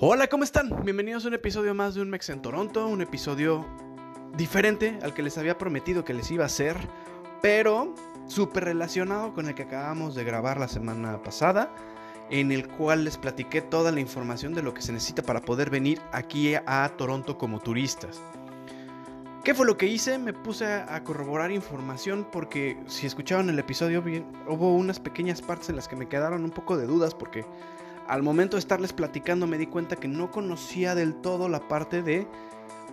Hola, ¿cómo están? Bienvenidos a un episodio más de Un Mex en Toronto, un episodio diferente al que les había prometido que les iba a hacer, pero súper relacionado con el que acabamos de grabar la semana pasada, en el cual les platiqué toda la información de lo que se necesita para poder venir aquí a Toronto como turistas. ¿Qué fue lo que hice? Me puse a corroborar información porque si escucharon el episodio bien, hubo unas pequeñas partes en las que me quedaron un poco de dudas porque al momento de estarles platicando me di cuenta que no conocía del todo la parte de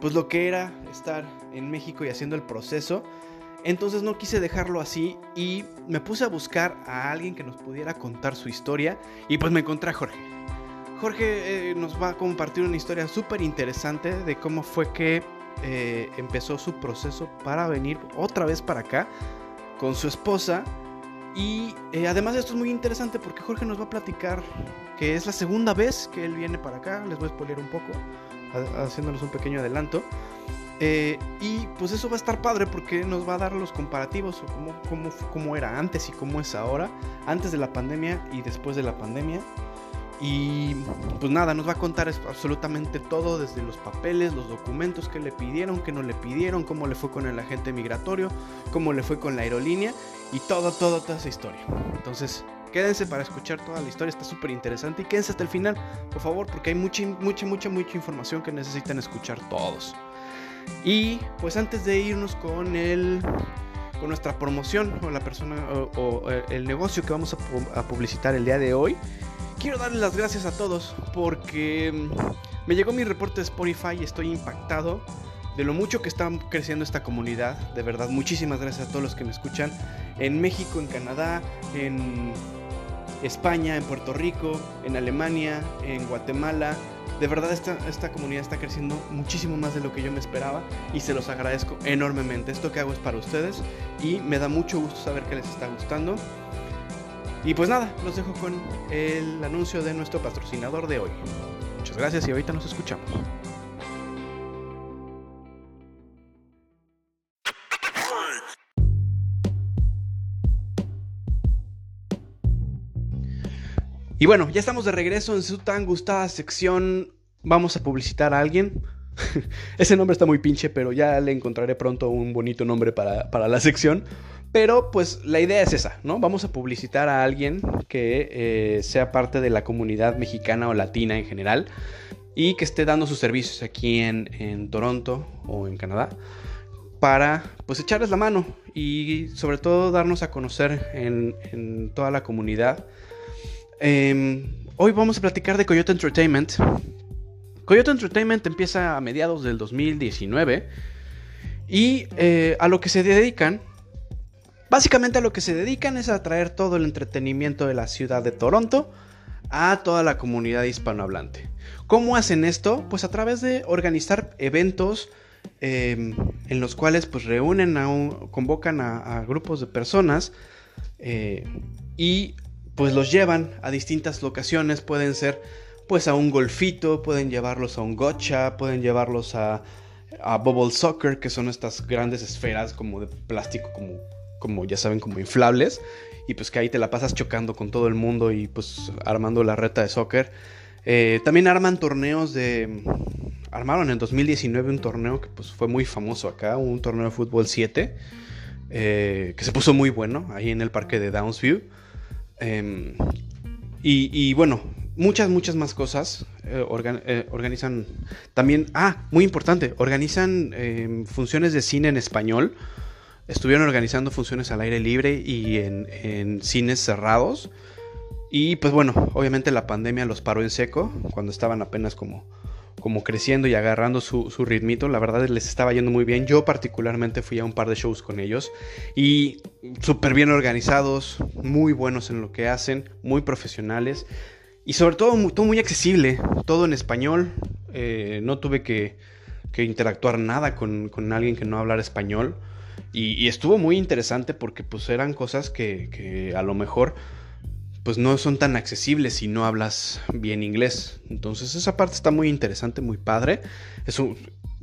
pues lo que era estar en México y haciendo el proceso. Entonces no quise dejarlo así y me puse a buscar a alguien que nos pudiera contar su historia y pues me encontré a Jorge. Jorge eh, nos va a compartir una historia súper interesante de cómo fue que eh, empezó su proceso para venir otra vez para acá con su esposa. Y eh, además esto es muy interesante porque Jorge nos va a platicar que es la segunda vez que él viene para acá. Les voy a spoiler un poco, haciéndoles un pequeño adelanto. Eh, y pues eso va a estar padre porque nos va a dar los comparativos o cómo, cómo, cómo era antes y cómo es ahora, antes de la pandemia y después de la pandemia. Y pues nada, nos va a contar absolutamente todo, desde los papeles, los documentos que le pidieron, que no le pidieron, cómo le fue con el agente migratorio, cómo le fue con la aerolínea y todo, todo, toda esa historia. Entonces, quédense para escuchar toda la historia, está súper interesante y quédense hasta el final, por favor, porque hay mucha, mucha, mucha, mucha información que necesitan escuchar todos. Y pues antes de irnos con el con nuestra promoción o la persona o, el negocio que vamos a publicitar el día de hoy, quiero darles las gracias a todos porque mm, me llegó mi reporte de Spotify y estoy impactado de lo mucho que está creciendo esta comunidad. De verdad, muchísimas gracias a todos los que me escuchan en México, en Canadá, en España, en Puerto Rico, en Alemania, en Guatemala. De verdad esta, esta comunidad está creciendo muchísimo más de lo que yo me esperaba y se los agradezco enormemente. Esto que hago es para ustedes y me da mucho gusto saber que les está gustando. Y pues nada, los dejo con el anuncio de nuestro patrocinador de hoy. Muchas gracias y ahorita nos escuchamos. Y bueno, ya estamos de regreso en su tan gustada sección. Vamos a publicitar a alguien. Ese nombre está muy pinche, pero ya le encontraré pronto un bonito nombre para, para la sección. Pero pues la idea es esa, ¿no? Vamos a publicitar a alguien que eh, sea parte de la comunidad mexicana o latina en general y que esté dando sus servicios aquí en, Toronto o en Canadá para pues echarles la mano y sobre todo darnos a conocer en, toda la comunidad. Em, hoy vamos a platicar de Coyote Entertainment. Coyote Entertainment empieza a mediados del 2019 y eh, a lo que se dedican Básicamente a lo que se dedican es a traer todo el entretenimiento de la ciudad de Toronto a toda la comunidad hispanohablante. ¿Cómo hacen esto? Pues a través de organizar eventos em, en los cuales pues reúnen a convocan a, grupos de personas eh, y pues los llevan a distintas locaciones. Pueden ser pues a un golfito, pueden llevarlos a un gotcha, pueden llevarlos a, a bubble soccer, que son estas grandes esferas como de plástico como como ya saben, como inflables. Y pues que ahí te la pasas chocando con todo el mundo y pues armando la reta de soccer. Eh, también arman torneos de... Armaron en 2019 un torneo que pues fue muy famoso acá, un torneo de fútbol 7, eh, que se puso muy bueno ahí en el parque de Downsview. Em, y, bueno, muchas, muchas más cosas. Eh, organizan también, ah, muy importante, organizan em, funciones de cine en español estuvieron organizando funciones al aire libre y en, cines cerrados. Y pues bueno, obviamente la pandemia los paró en seco cuando estaban apenas como, como creciendo y agarrando su, su, ritmito. La verdad les estaba yendo muy bien. Yo particularmente fui a un par de shows con ellos y súper bien organizados, muy buenos en lo que hacen, muy profesionales y sobre todo muy, todo muy accesible, todo en español. Eh, no tuve que, que interactuar nada con, con alguien que no hablara español. Y, estuvo muy interesante porque pues eran cosas que, a lo mejor pues no son tan accesibles si no hablas bien inglés. Entonces esa parte está muy interesante, muy padre.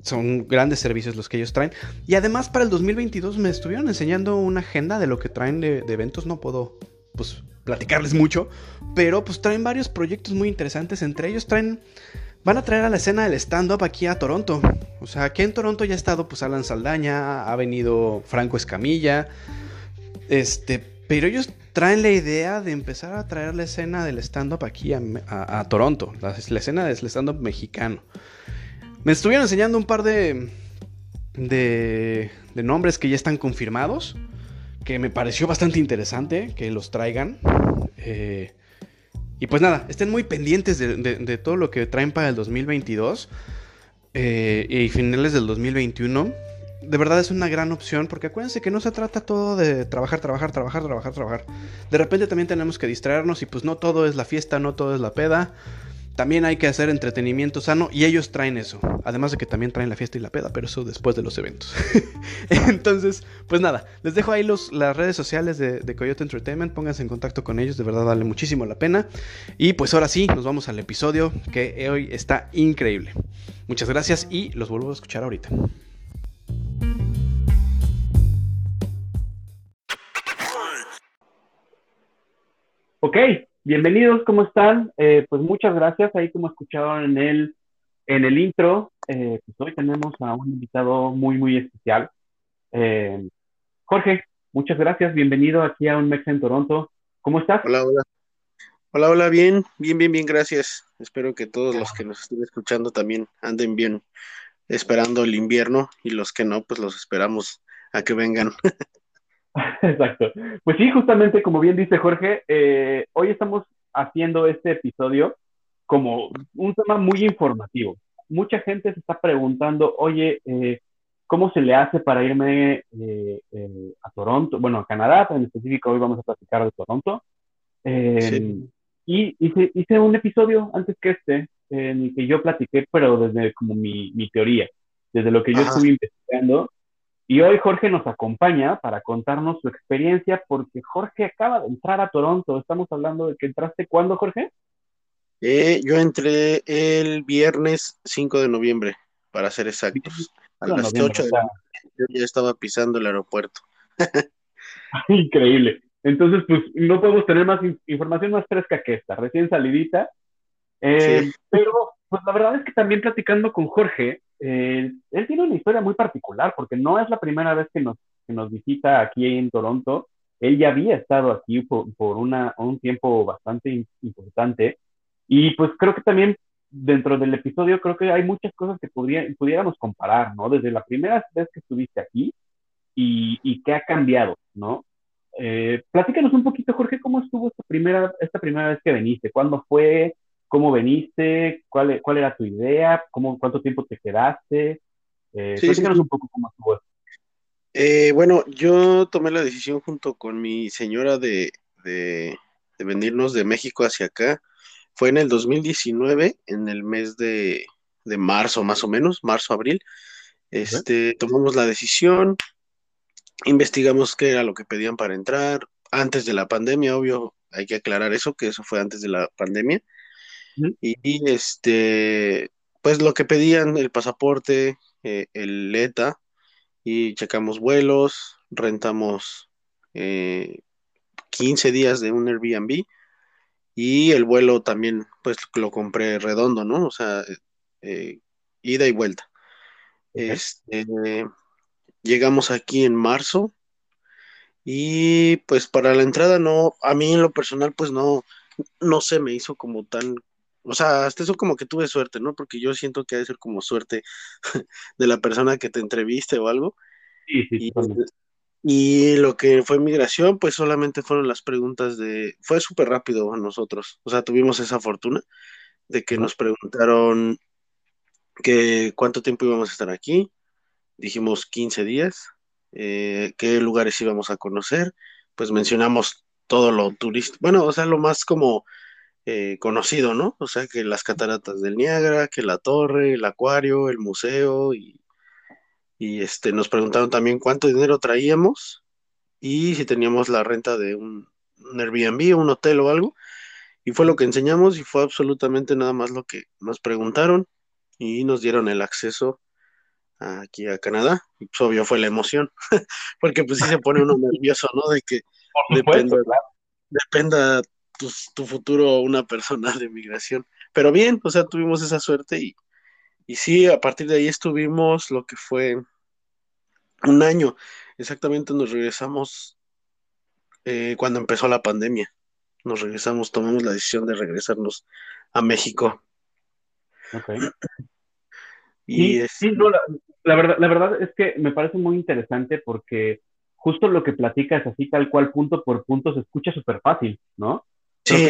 son grandes servicios los que ellos traen. Y además para el 2022 me estuvieron enseñando una agenda de lo que traen de, eventos. No puedo pues platicarles mucho, pero pues traen varios proyectos muy interesantes, entre ellos traen, van a traer a la escena del stand-up aquí a Toronto, o sea, aquí en Toronto ya ha estado pues Alan Saldaña, ha venido Franco Escamilla, este, pero ellos traen la idea de empezar a traer la escena del stand-up aquí a, Toronto, la, escena del stand-up mexicano. Me estuvieron enseñando un par de, de, de nombres que ya están confirmados que me pareció bastante interesante que los traigan. Eh, y pues nada, estén muy pendientes de, todo lo que traen para el 2022 eh, y finales del 2021. De verdad es una gran opción porque acuérdense que no se trata todo de trabajar, trabajar, trabajar, trabajar, trabajar. De repente también tenemos que distraernos y pues no todo es la fiesta, no todo es la peda. También hay que hacer entretenimiento sano y ellos traen eso. Además de que también traen la fiesta y la peda, pero eso después de los eventos. Entonces, pues nada, les dejo ahí las redes sociales de, Coyote Entertainment. Pónganse en contacto con ellos, de verdad vale muchísimo la pena. Y pues ahora sí, nos vamos al episodio que hoy está increíble. Muchas gracias y los vuelvo a escuchar ahorita. Ok, Bienvenidos, ¿cómo están? Eh, pues muchas gracias. Ahí como escucharon en el, en el intro, eh, pues hoy tenemos a un invitado muy, muy especial. Eh, Jorge, muchas gracias. Bienvenido aquí a un Mex en Toronto. ¿Cómo estás? Hola, hola. Hola, hola, bien, bien, bien, bien, gracias. Espero que todos los que nos estén escuchando también anden bien, esperando el invierno y los que no, pues los esperamos a que vengan. Exacto. Pues sí, justamente como bien dice Jorge, eh, hoy estamos haciendo este episodio como un tema muy informativo. Mucha gente se está preguntando, oye, eh, ¿cómo se le hace para irme eh, a Toronto? Bueno, a Canadá, en específico hoy vamos a platicar de Toronto. Y hice, hice, un episodio antes que este, en el que yo platiqué, pero desde como mi, mi teoría, desde lo que yo estuve investigando y hoy Jorge nos acompaña para contarnos su experiencia, porque Jorge acaba de entrar a Toronto. Estamos hablando de que entraste cuándo, Jorge? Eh, yo entré el viernes 5 de noviembre, para ser exactos. A las 8 de la yo ya estaba pisando el aeropuerto. Increíble. Entonces, pues no podemos tener más información más fresca que esta, recién salidita. Eh, pero, pues la verdad es que también platicando con Jorge, eh, él tiene una historia muy particular porque no es la primera vez que nos, que nos visita aquí en Toronto. Él ya había estado aquí por, por una, un tiempo bastante importante y pues creo que también dentro del episodio creo que hay muchas cosas que podría, pudiéramos comparar, ¿no? Desde la primera vez que estuviste aquí y, y qué ha cambiado, ¿no? Eh, platícanos un poquito, Jorge, cómo estuvo esta primera, esta primera vez que viniste, cuándo fue, cómo veniste, cuál, cuál era tu idea, cómo, cuánto tiempo te quedaste. Eh, sí, un poco cómo estuvo. Eh, bueno, yo tomé la decisión junto con mi señora de, venirnos de México hacia acá. Fue en el 2019, en el mes de, marzo más o menos, marzo-abril. Este, tomamos la decisión, investigamos qué era lo que pedían para entrar, antes de la pandemia, obvio, hay que aclarar eso, que eso fue antes de la pandemia. Y, este, pues lo que pedían, el pasaporte, eh, el ETA, y checamos vuelos, rentamos 15 eh, días de un Airbnb y el vuelo también, pues lo compré redondo, ¿no? O sea, eh, ida y vuelta. Este, llegamos aquí en marzo y pues para la entrada no, a mí en lo personal pues no, no se me hizo como tan o sea, hasta eso como que tuve suerte, ¿no? Porque yo siento que ha de ser como suerte de la persona que te entreviste o algo. Sí, sí, y, lo que fue migración, pues solamente fueron las preguntas de... Fue súper rápido a nosotros. O sea, tuvimos esa fortuna de que nos preguntaron que cuánto tiempo íbamos a estar aquí. Dijimos 15 días. Eh, qué lugares íbamos a conocer. Pues mencionamos todo lo turístico. Bueno, o sea, lo más como eh, conocido, ¿no? O sea, que las cataratas del Niágara, que la torre, el acuario, el museo y, este, nos preguntaron también cuánto dinero traíamos y si teníamos la renta de un, un Airbnb, un hotel o algo. Y fue lo que enseñamos y fue absolutamente nada más lo que nos preguntaron y nos dieron el acceso aquí a Canadá. Y pues obvio fue la emoción, porque pues sí se pone uno nervioso, ¿no? De que depende, dependa tu, futuro una persona de migración. Pero bien, o sea, tuvimos esa suerte y, y sí, a partir de ahí estuvimos lo que fue un año. Exactamente nos regresamos eh, cuando empezó la pandemia. Nos regresamos, tomamos la decisión de regresarnos a México. Ok. y sí, no, la, verdad, la verdad es que me parece muy interesante porque justo lo que platicas así tal cual punto por punto se escucha súper fácil, ¿no? Sí,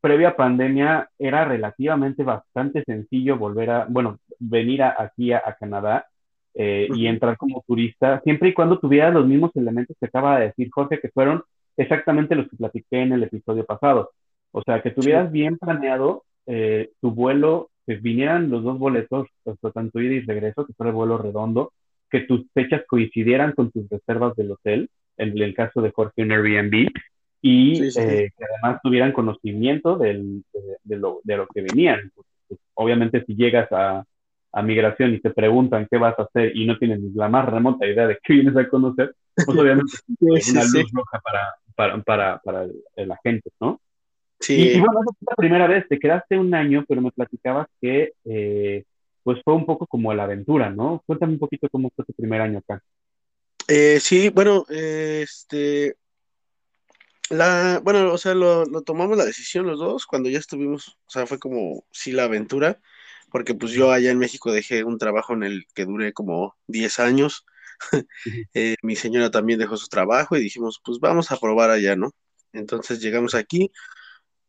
previa pandemia era relativamente bastante sencillo volver a, bueno, venir aquí a, Canadá eh, y entrar como turista, siempre y cuando tuvieras los mismos elementos que acaba de decir Jorge, que fueron exactamente los que platiqué en el episodio pasado. O sea, que tuvieras bien planeado eh, tu vuelo, que vinieran los dos boletos, tanto ida y regreso, que fuera el vuelo redondo, que tus fechas coincidieran con tus reservas del hotel, en el caso de Jorge en Airbnb, y eh, que además tuvieran conocimiento del, de, lo, de, lo, que venían. Pues, obviamente si llegas a, a, migración y te preguntan qué vas a hacer y no tienes ni la más remota idea de qué vienes a conocer, pues obviamente es una luz roja para, para, para, para la gente, ¿no? Sí. Y, bueno, es la primera vez, te quedaste un año, pero me platicabas que eh, pues fue un poco como la aventura, ¿no? Cuéntame un poquito cómo fue tu primer año acá. Eh, sí, bueno, este, la, bueno, o sea, lo, tomamos la decisión los dos cuando ya estuvimos, o sea, fue como, sí, la aventura, porque pues yo allá en México dejé un trabajo en el que duré como 10 años, eh, mi señora también dejó su trabajo y dijimos, pues vamos a probar allá, ¿no? Entonces llegamos aquí,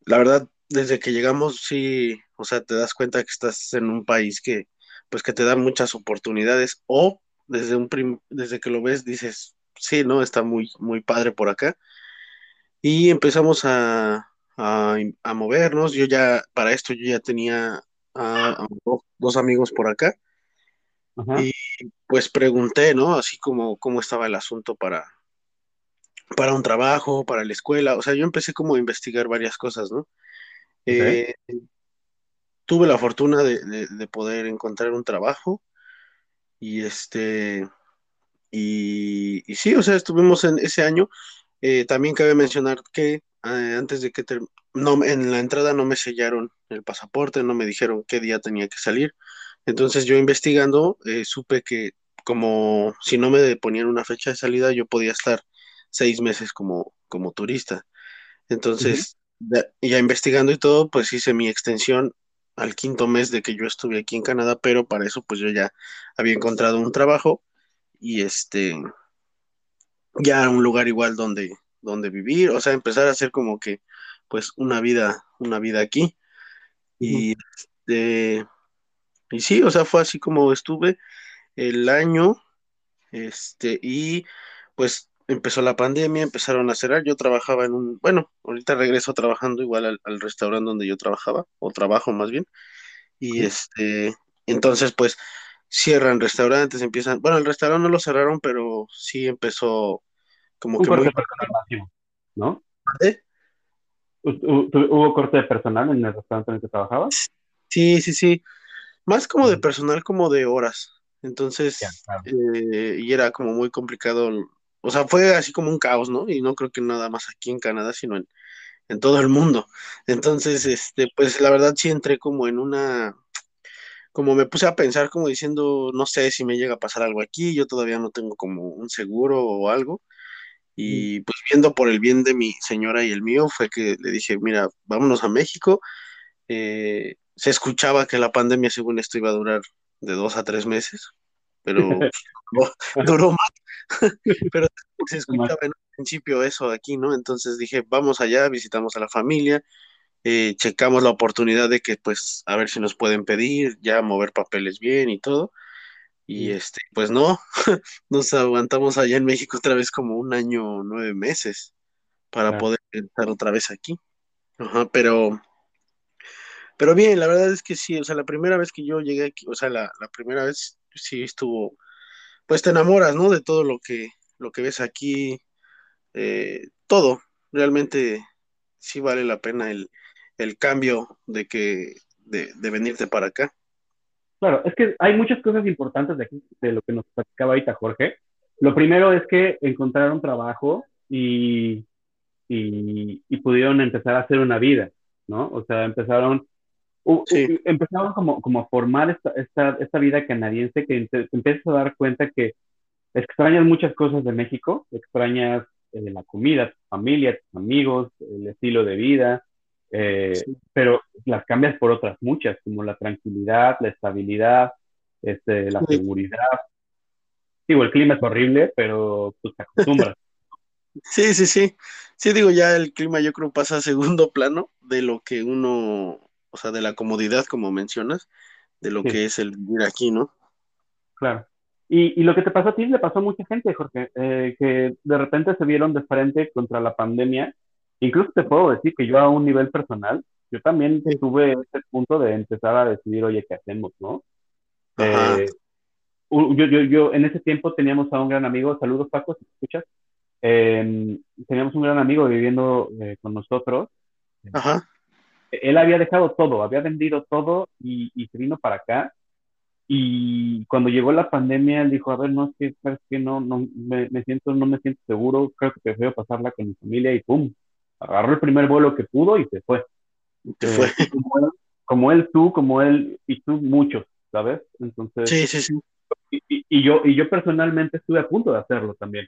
la verdad, desde que llegamos, sí, o sea, te das cuenta que estás en un país que, pues que te da muchas oportunidades, o desde un desde que lo ves dices, sí, ¿no? Está muy, muy padre por acá y empezamos a, movernos. Yo ya, para esto, yo ya tenía a, dos amigos por acá. Y pues pregunté, ¿no? Así como cómo estaba el asunto para, para un trabajo, para la escuela. O sea, yo empecé como a investigar varias cosas, ¿no? Eh, tuve la fortuna de, poder encontrar un trabajo y este, y, y sí, o sea, estuvimos en ese año eh, también cabe mencionar que eh, antes de que no, en la entrada no me sellaron el pasaporte, no me dijeron qué día tenía que salir. Entonces yo investigando eh, supe que como si no me ponían una fecha de salida, yo podía estar seis meses como, como turista. Entonces, ya, investigando y todo, pues hice mi extensión al quinto mes de que yo estuve aquí en Canadá, pero para eso pues yo ya había encontrado un trabajo y este ya un lugar igual donde, donde vivir, o sea, empezar a hacer como que, pues, una vida, una vida aquí. Y, este, y sí, o sea, fue así como estuve el año, este, y pues empezó la pandemia, empezaron a cerrar, yo trabajaba en un, bueno, ahorita regreso trabajando igual al, restaurante donde yo trabajaba, o trabajo más bien, y este, entonces pues cierran restaurantes, empiezan, bueno, el restaurante no lo cerraron, pero sí empezó como que muy... personal ¿no? ¿Hubo corte de personal en el restaurante en el que trabajabas? Sí, sí, sí. Más como de personal, como de horas. Entonces, eh, y era como muy complicado. O sea, fue así como un caos, ¿no? Y no creo que nada más aquí en Canadá, sino en, en todo el mundo. Entonces, este, pues la verdad sí entré como en una, como me puse a pensar como diciendo, no sé si me llega a pasar algo aquí, yo todavía no tengo como un seguro o algo. Y pues viendo por el bien de mi señora y el mío, fue que le dije, mira, vámonos a México. Eh, se escuchaba que la pandemia, según esto, iba a durar de dos a tres meses, pero duró más. pero se escuchaba en un principio eso aquí, ¿no? Entonces dije, vamos allá, visitamos a la familia, eh, checamos la oportunidad de que, pues, a ver si nos pueden pedir, ya mover papeles bien y todo. Y este, pues no, nos aguantamos allá en México otra vez como un año, nueve meses para poder estar otra vez aquí. Ajá, pero, pero bien, la verdad es que sí, o sea, la primera vez que yo llegué aquí, o sea, la, primera vez sí estuvo, pues te enamoras, ¿no? De todo lo que, lo que ves aquí, eh, todo, realmente sí vale la pena el, el cambio de que, de, de venirte para acá. Claro, es que hay muchas cosas importantes de, aquí, de lo que nos platicaba ahorita Jorge. Lo primero es que encontraron trabajo y, y, pudieron empezar a hacer una vida, ¿no? O sea, empezaron, empezaron como, como a formar esta, esta, esta vida canadiense que te, empiezas a dar cuenta que extrañas muchas cosas de México, extrañas eh, la comida, tu familia, tus amigos, el estilo de vida, eh, pero las cambias por otras muchas, como la tranquilidad, la estabilidad, este, la seguridad. Digo, el clima es horrible, pero pues te acostumbras. Sí, sí, sí. Sí, digo, ya el clima yo creo pasa a segundo plano de lo que uno, o sea, de la comodidad, como mencionas, de lo que es el vivir aquí, ¿no? Claro. Y, y, lo que te pasó a ti le pasó a mucha gente, Jorge, eh, que de repente se vieron de frente contra la pandemia. Incluso te puedo decir que yo a un nivel personal, yo también tuve ese punto de empezar a decidir, oye, ¿qué hacemos, no? Eh, yo, yo, yo, en ese tiempo teníamos a un gran amigo, saludos Paco, si escuchas, eh, teníamos un gran amigo viviendo eh, con nosotros. Ajá. Él había dejado todo, había vendido todo y, y, se vino para acá. Y cuando llegó la pandemia, él dijo, a ver, no, es que, que no, no me, me, siento, no me siento seguro, creo que prefiero pasarla con mi familia y pum, agarró el primer vuelo que pudo y se fue. Se fue. Eh, como, él, como él, tú, como él y tú, muchos, ¿sabes? Entonces. Sí, sí, sí. Y, y, yo, y yo personalmente estuve a punto de hacerlo también.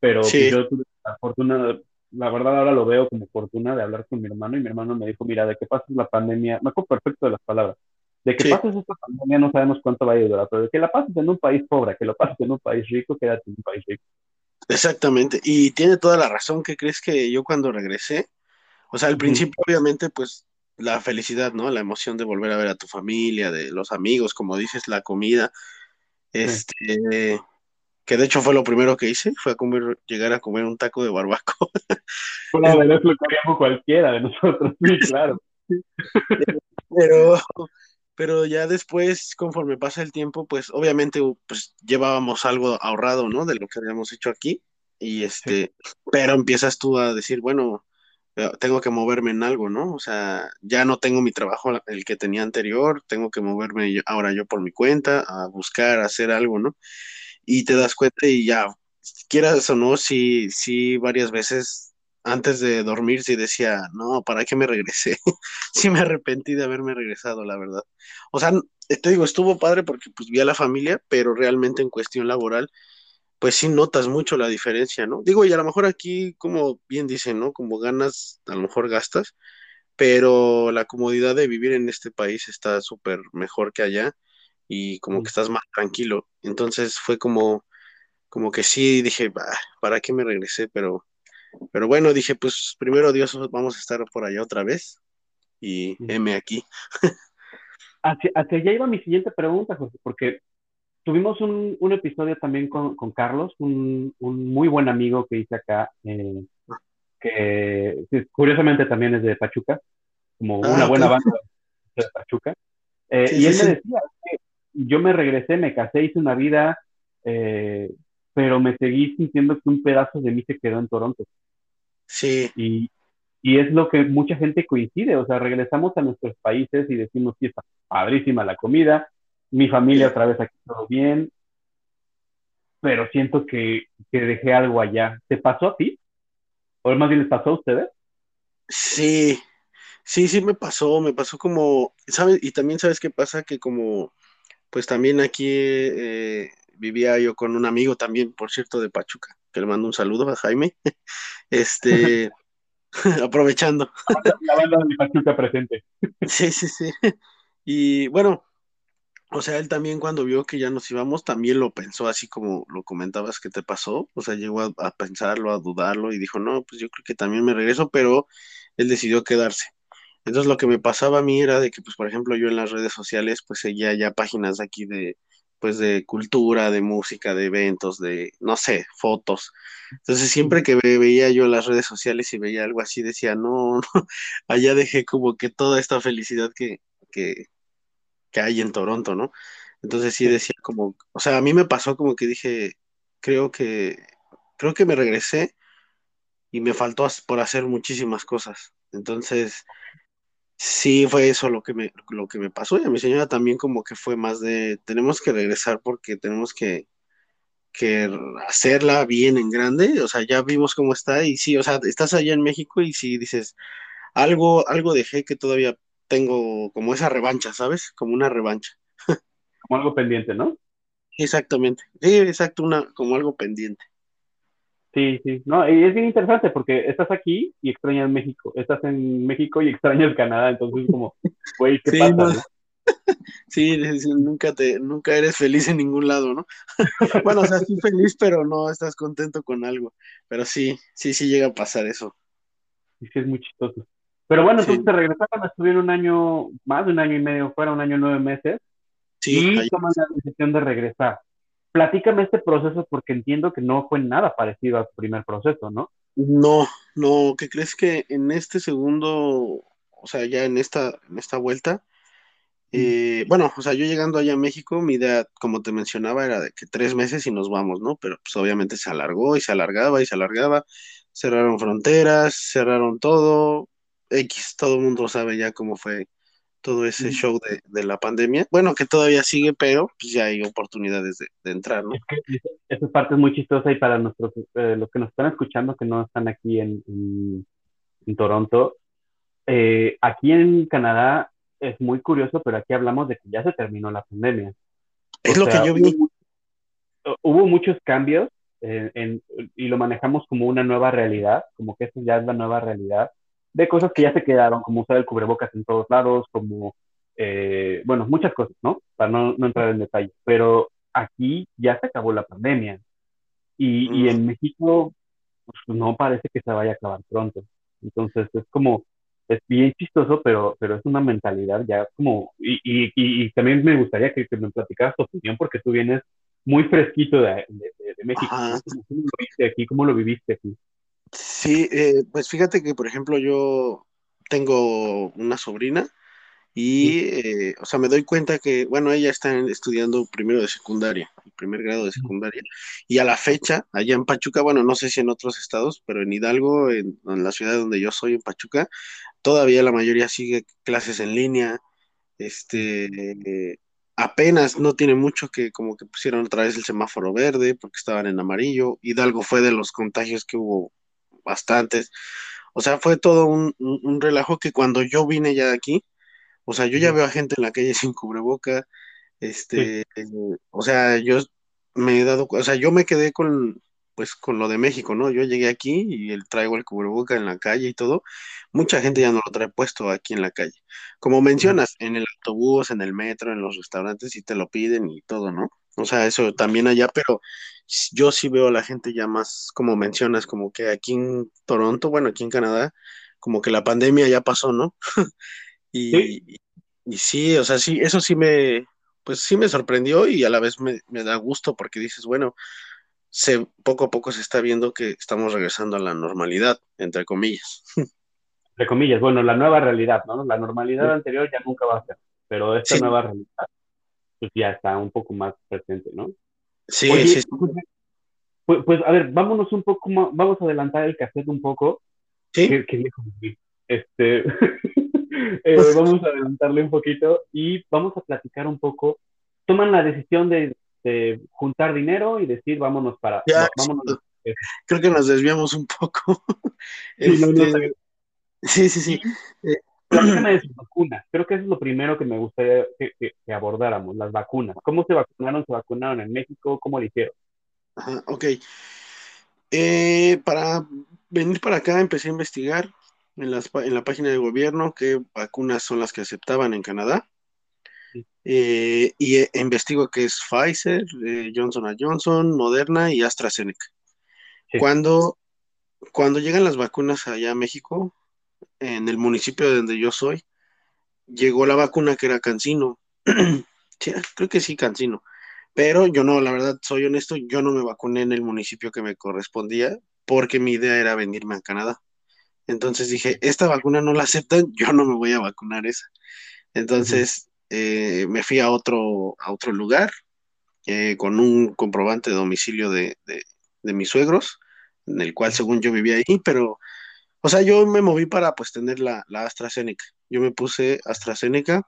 Pero pues, yo tuve la fortuna, la verdad ahora lo veo como fortuna de hablar con mi hermano y mi hermano me dijo, mira, de que pases la pandemia, me acuerdo perfecto de las palabras, de que pases esta pandemia no sabemos cuánto va a durar, pero de que la pases en un país pobre, que lo pases en un país rico, quédate en un país rico. Exactamente, y tiene toda la razón, que crees que yo cuando regresé, o sea, al principio obviamente pues la felicidad, ¿no? La emoción de volver a ver a tu familia, de los amigos, como dices, la comida, este, que de hecho fue lo primero que hice, fue a comer, llegar a comer un taco de barbacoa. Bueno, es lo que cualquiera de nosotros, sí, claro. Pero, pero ya después, conforme pasa el tiempo, pues obviamente pues llevábamos algo ahorrado, ¿no? De lo que habíamos hecho aquí. Y este, pero empiezas tú a decir, bueno, eh, tengo que moverme en algo, ¿no? O sea, ya no tengo mi trabajo el que tenía anterior, tengo que moverme ahora yo por mi cuenta, a buscar, hacer algo, ¿no? y te das cuenta y ya, quieras o no, sí, sí, varias veces antes de dormir sí decía, no, ¿para qué me regresé? sí me arrepentí de haberme regresado, la verdad. O sea, te digo, estuvo padre porque pues vi a la familia, pero realmente en cuestión laboral, pues sí notas mucho la diferencia, ¿no? Digo, y a lo mejor aquí, como bien dicen, ¿no? Como ganas, a lo mejor gastas, pero la comodidad de vivir en este país está súper mejor que allá y como que estás más tranquilo. Entonces fue como, como que sí, dije, ¿para qué me regresé? Pero, pero bueno, dije, pues primero Dios, vamos a estar por allá otra vez y M aquí. hacia, allá iba mi siguiente pregunta, José, porque tuvimos un, un episodio también con, con Carlos, un, un, muy buen amigo que hice acá, eh, que curiosamente también es de Pachuca, como una ah, buena banda de Pachuca. Eh, y él me decía que yo me regresé, me casé, hice una vida, eh, pero me seguí sintiendo que un pedazo de mí se quedó en Toronto. Sí. Y, y es lo que mucha gente coincide, o sea, regresamos a nuestros países y decimos, sí, está padrísima la comida, mi familia otra vez aquí todo bien, pero siento que, que dejé algo allá. ¿Te pasó a ti? ¿O más bien les pasó a ustedes? Sí, sí, sí me pasó, me pasó como, ¿sabes? Y también sabes qué pasa, que como pues también aquí eh, vivía yo con un amigo también, por cierto, de Pachuca, que le mando un saludo a Jaime. Este, aprovechando. La banda de Pachuca presente. Sí, sí, sí. Y bueno, o sea, él también cuando vio que ya nos íbamos, también lo pensó así como lo comentabas que te pasó. O sea, llegó a, a pensarlo, a dudarlo y dijo, no, pues yo creo que también me regreso, pero él decidió quedarse. Entonces lo que me pasaba a mí era de que, pues, por ejemplo, yo en las redes sociales, pues seguía ya páginas aquí de, pues, de cultura, de música, de eventos, de, no sé, fotos. Entonces siempre que veía yo las redes sociales y veía algo así, decía, no, no, allá dejé como que toda esta felicidad que, que, que hay en Toronto, ¿no? Entonces sí decía como, o sea, a mí me pasó como que dije, creo que, creo que me regresé y me faltó por hacer muchísimas cosas. Entonces, Sí, fue eso lo que me, lo que me pasó. Y a mi señora también como que fue más de, tenemos que regresar porque tenemos que, que hacerla bien en grande, o sea, ya vimos cómo está y sí, o sea, estás allá en México y si dices, algo, algo dejé que todavía tengo como esa revancha, ¿sabes? Como una revancha. Como algo pendiente, ¿no? Exactamente, sí, exacto, una, como algo pendiente. Sí, sí, no, y es bien interesante porque estás aquí y extrañas México, estás en México y extrañas Canadá, entonces como, güey, ¿qué pasa? Sí, nunca te, nunca eres feliz en ningún lado, ¿no? bueno, o sea, sí feliz, pero no estás contento con algo. Pero sí, sí, sí llega a pasar eso. Sí, sí, es muy chistoso. Pero bueno, entonces te regresaron, estuvieron un año, más de un año y medio fuera, un año y nueve meses. Sí, y toman la decisión de regresar platícame este proceso porque entiendo que no fue nada parecido a tu primer proceso, ¿no? No, no, ¿qué crees que en este segundo, o sea, ya en esta, en esta vuelta, eh, bueno, o sea, yo llegando allá a México, mi idea, como te mencionaba, era de que tres meses y nos vamos, ¿no? Pero pues obviamente se alargó y se alargaba y se alargaba, cerraron fronteras, cerraron todo, X, todo el mundo sabe ya cómo fue todo ese show de, la pandemia. Bueno, que todavía sigue, pero pues ya hay oportunidades de, entrar, ¿no? esa parte es muy chistosa y para nuestros, eh, los que nos están escuchando, que no están aquí en, en, Toronto, eh, aquí en Canadá es muy curioso, pero aquí hablamos de que ya se terminó la pandemia. Es lo que yo vi. Hubo, muchos cambios eh, y lo manejamos como una nueva realidad, como que esto ya es la nueva realidad de cosas que ya se quedaron, como usar el cubrebocas en todos lados, como, eh, bueno, muchas cosas, ¿no? Para no, no, entrar en detalle. Pero aquí ya se acabó la pandemia y, y en México pues, no parece que se vaya a acabar pronto. Entonces es como, es bien chistoso, pero, pero es una mentalidad ya como, y, y, y también me gustaría que, que, me platicaras tu opinión porque tú vienes muy fresquito de, de, de México. ¿Cómo, ¿Cómo, lo viste aquí? ¿Cómo lo viviste aquí? Sí, eh, pues fíjate que, por ejemplo, yo tengo una sobrina y, eh, o sea, me doy cuenta que, bueno, ella está estudiando primero de secundaria, el primer grado de secundaria, y a la fecha, allá en Pachuca, bueno, no sé si en otros estados, pero en Hidalgo, en, la ciudad donde yo soy, en Pachuca, todavía la mayoría sigue clases en línea, este, eh, apenas no tiene mucho que como que pusieron otra vez el semáforo verde porque estaban en amarillo, Hidalgo fue de los contagios que hubo bastantes. O sea, fue todo un, relajo que cuando yo vine ya de aquí, o sea, yo ya veo a gente en la calle sin cubreboca, este, o sea, yo me he dado, o sea, yo me quedé con, pues, con lo de México, ¿no? Yo llegué aquí y el, traigo el cubreboca en la calle y todo. Mucha gente ya no lo trae puesto aquí en la calle. Como mencionas, en el autobús, en el metro, en los restaurantes, sí te lo piden y todo, ¿no? O sea, eso también allá, pero yo sí veo a la gente ya más, como mencionas, como que aquí en Toronto, bueno, aquí en Canadá, como que la pandemia ya pasó, ¿no? y, ¿Sí? ¿Sí? o sea, sí, eso sí me, pues sí me sorprendió y a la vez me, da gusto porque dices, bueno, se, poco a poco se está viendo que estamos regresando a la normalidad, entre comillas. Entre comillas, bueno, la nueva realidad, ¿no? La normalidad anterior ya nunca va a ser, pero esta nueva realidad pues ya está un poco más presente, ¿no? Sí, sí. Pues, pues, a ver, vámonos un poco más, vamos a adelantar el cassette un poco. Sí. este, eh, vamos a adelantarle un poquito y vamos a platicar un poco. Toman la decisión de, juntar dinero y decir, vámonos para. vámonos. Creo que nos desviamos un poco. Sí, este, sí, sí, sí. Eh, Platícame de sus vacunas. Creo que eso es lo primero que me gustaría que, abordáramos, las vacunas. ¿Cómo se vacunaron? ¿Se vacunaron en México? ¿Cómo lo hicieron? Ajá, ok. Eh, para venir para acá empecé a investigar en, en la página del gobierno qué vacunas son las que aceptaban en Canadá. Eh, y eh, investigo que es Pfizer, Johnson Johnson, Moderna y AstraZeneca. Cuando, cuando llegan las vacunas allá a México, en el municipio donde yo soy, llegó la vacuna que era Cancino. creo que sí, Cancino. Pero yo no, la verdad, soy honesto, yo no me vacuné en el municipio que me correspondía porque mi idea era venirme a Canadá. Entonces dije, esta vacuna no la aceptan, yo no me voy a vacunar esa. Entonces eh, me fui a otro, a otro lugar eh, con un comprobante de domicilio de, de, de mis suegros, en el cual según yo vivía ahí, pero o sea, yo me moví para pues tener la, la AstraZeneca. Yo me puse AstraZeneca,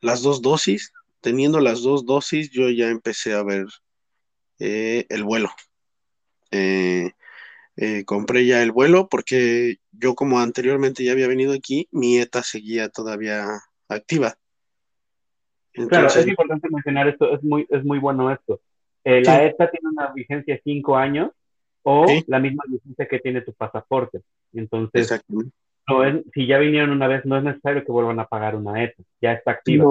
las dos dosis. Teniendo las dos dosis, yo ya empecé a ver eh, el vuelo. Eh, eh, compré ya el vuelo porque yo como anteriormente ya había venido aquí, mi ETA seguía todavía activa. claro, es importante mencionar esto, es muy, es muy bueno esto. la ETA tiene una vigencia de cinco años o la misma vigencia que tiene tu pasaporte. Entonces, si ya vinieron una vez, no es necesario que vuelvan a pagar una ETA, ya está activa.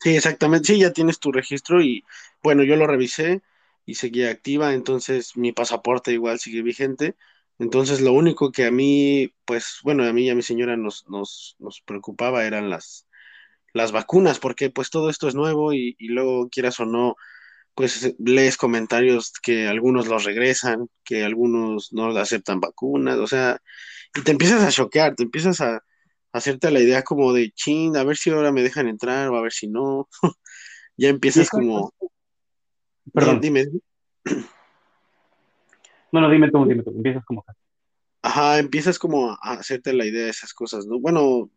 Sí, exactamente, sí, ya tienes tu registro y bueno, yo lo revisé y seguía activa, entonces mi pasaporte igual sigue vigente. Entonces lo único que a mí, pues bueno, a mí y a mi señora nos, nos, nos preocupaba eran las, las vacunas, porque pues todo esto es nuevo y, y luego quieras o no, pues lees comentarios que algunos los regresan, que algunos no aceptan vacunas, o sea, y te empiezas a choquear, te empiezas a, hacerte la idea como de, chin, a ver si ahora me dejan entrar o a ver si no. ya empiezas como... Perdón. Dime. No, no, dime tú, dime tú, empiezas como... Ajá, empiezas como a hacerte la idea de esas cosas, ¿no? Bueno,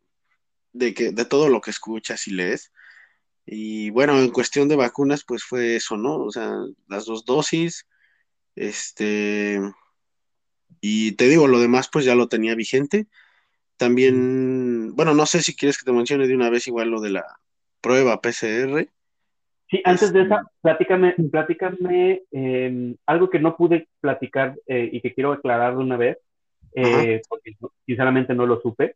de que, de todo lo que escuchas y lees. Y bueno, en cuestión de vacunas, pues fue eso, ¿no? O sea, las dos dosis, este, y te digo, lo demás pues ya lo tenía vigente. También, bueno, no sé si quieres que te mencione de una vez igual lo de la prueba PCR. Sí, antes de esa, platícame, platícame em, algo que no pude platicar eh, y que quiero aclarar de una vez, eh, porque sinceramente no lo supe.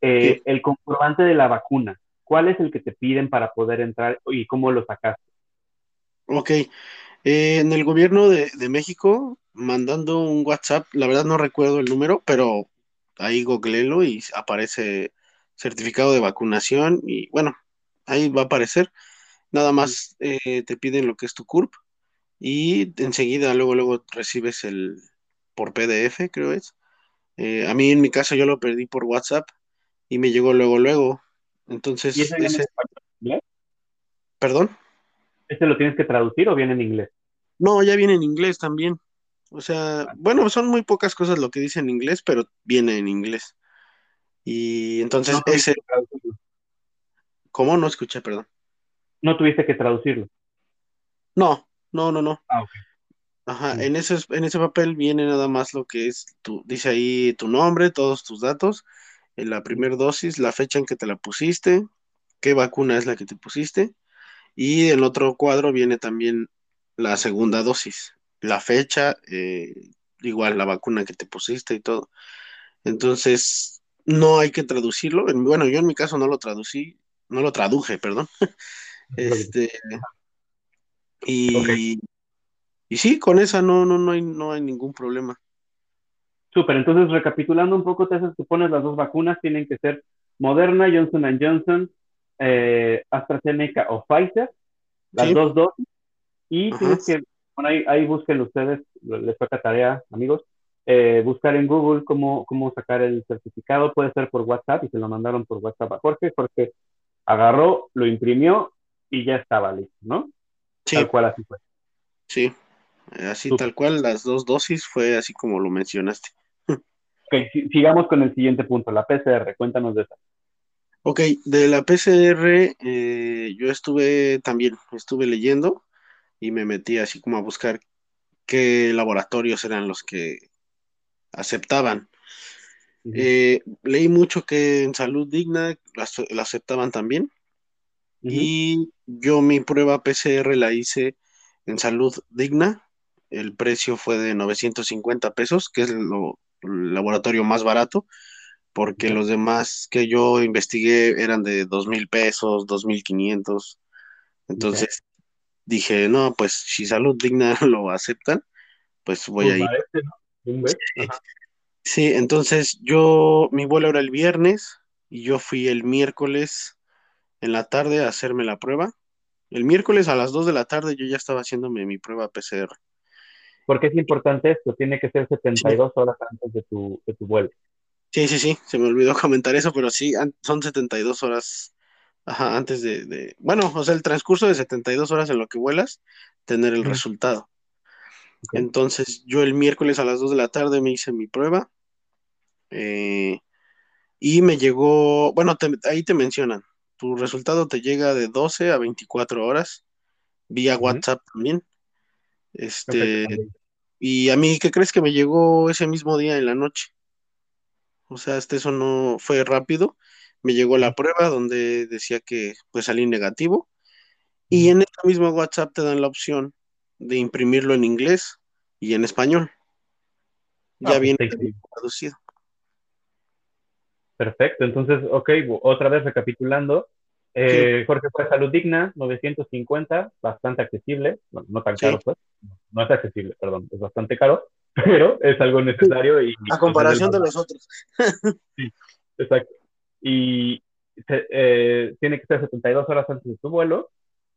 Eh, el comprobante de la vacuna, ¿cuál es el que te piden para poder entrar y cómo lo sacaste? Ok, en el gobierno de, de México, mandando un WhatsApp, la verdad no recuerdo el número, pero ahí googlelo y aparece certificado de vacunación y bueno, ahí va a aparecer. Nada más eh, te piden lo que es tu CURP y enseguida luego luego recibes el por PDF, creo es. Eh, a mí en mi caso yo lo perdí por WhatsApp y me llegó luego luego. Entonces, ¿Y ese, inglés? ¿Perdón? ¿Este lo tienes que traducir o viene en inglés? No, ya viene en inglés también. O sea, bueno, son muy pocas cosas lo que dice en inglés, pero viene en inglés. Y entonces ese... ¿Cómo? No escuché, perdón. No tuviste que traducirlo. No, no, no, no. Ah, ok. Ajá, en ese, en ese papel viene nada más lo que es, tu, dice ahí tu nombre, todos tus datos, en la primera dosis, la fecha en que te la pusiste, qué vacuna es la que te pusiste, y en otro cuadro viene también la segunda dosis la fecha, eh, igual la vacuna que te pusiste y todo. Entonces, no hay que traducirlo. Bueno, yo en mi caso no lo traducí, no lo traduje, perdón. este, y, y sí, con esa no, no, no, hay, no hay ningún problema. Súper, entonces recapitulando un poco, te pones las dos vacunas, tienen que ser Moderna, Johnson Johnson, eh, AstraZeneca o Pfizer, las dos dosis, y tienes que bueno, ahí, ahí busquen ustedes, les toca tarea, amigos, eh, buscar en Google cómo, cómo sacar el certificado, puede ser por WhatsApp y se lo mandaron por WhatsApp a Jorge, Jorge agarró, lo imprimió y ya estaba listo, ¿no? Sí. Tal cual así fue. Sí, así tal cual, las dos dosis fue así como lo mencionaste. Ok, sigamos con el siguiente punto, la PCR, cuéntanos de esa. Ok, de la PCR eh, yo estuve también, estuve leyendo y me metí así como a buscar qué laboratorios eran los que aceptaban. Eh, leí mucho que en Salud Digna la, aceptaban también. Y yo mi prueba PCR la hice en Salud Digna. El precio fue de 950 pesos, que es el laboratorio más barato, porque los demás que yo investigué eran de dos mil pesos, dos mil quinientos. Entonces, dije, no, pues si salud digna lo aceptan, pues voy a ir. Este, sí, entonces yo, mi vuelo era el viernes y yo fui el miércoles en la tarde a hacerme la prueba. El miércoles a las 2 de la tarde yo ya estaba haciéndome mi prueba PCR. ¿Por qué es importante esto? Tiene que ser 72 horas antes de tu, de tu vuelo. Sí, sí, sí, se me olvidó comentar eso, pero sí, son 72 horas Ajá, antes de, bueno, o sea, el transcurso de 72 horas en lo que vuelas, tener el resultado. Entonces, yo el miércoles a las 2 de la tarde me hice mi prueba eh, y me llegó, bueno, ahí te mencionan, tu resultado te llega de 12 a 24 horas vía WhatsApp también. Este, y a mí, ¿qué crees que me llegó ese mismo día en la noche? O sea, este eso no fue rápido. Me llegó la prueba donde decía que pues salí negativo. Y en este mismo WhatsApp te dan la opción de imprimirlo en inglés y en español. Ya Ah, viene perfecto. traducido. Perfecto, entonces, ok, otra vez recapitulando. Eh, Jorge fue Salud Digna, 950, bastante accesible, bueno, no tan Sí. caro, pues, no es accesible, perdón, es bastante caro, pero es algo necesario y... A comparación de los otros. Exacto. Y eh, tiene que ser 72 horas antes de su vuelo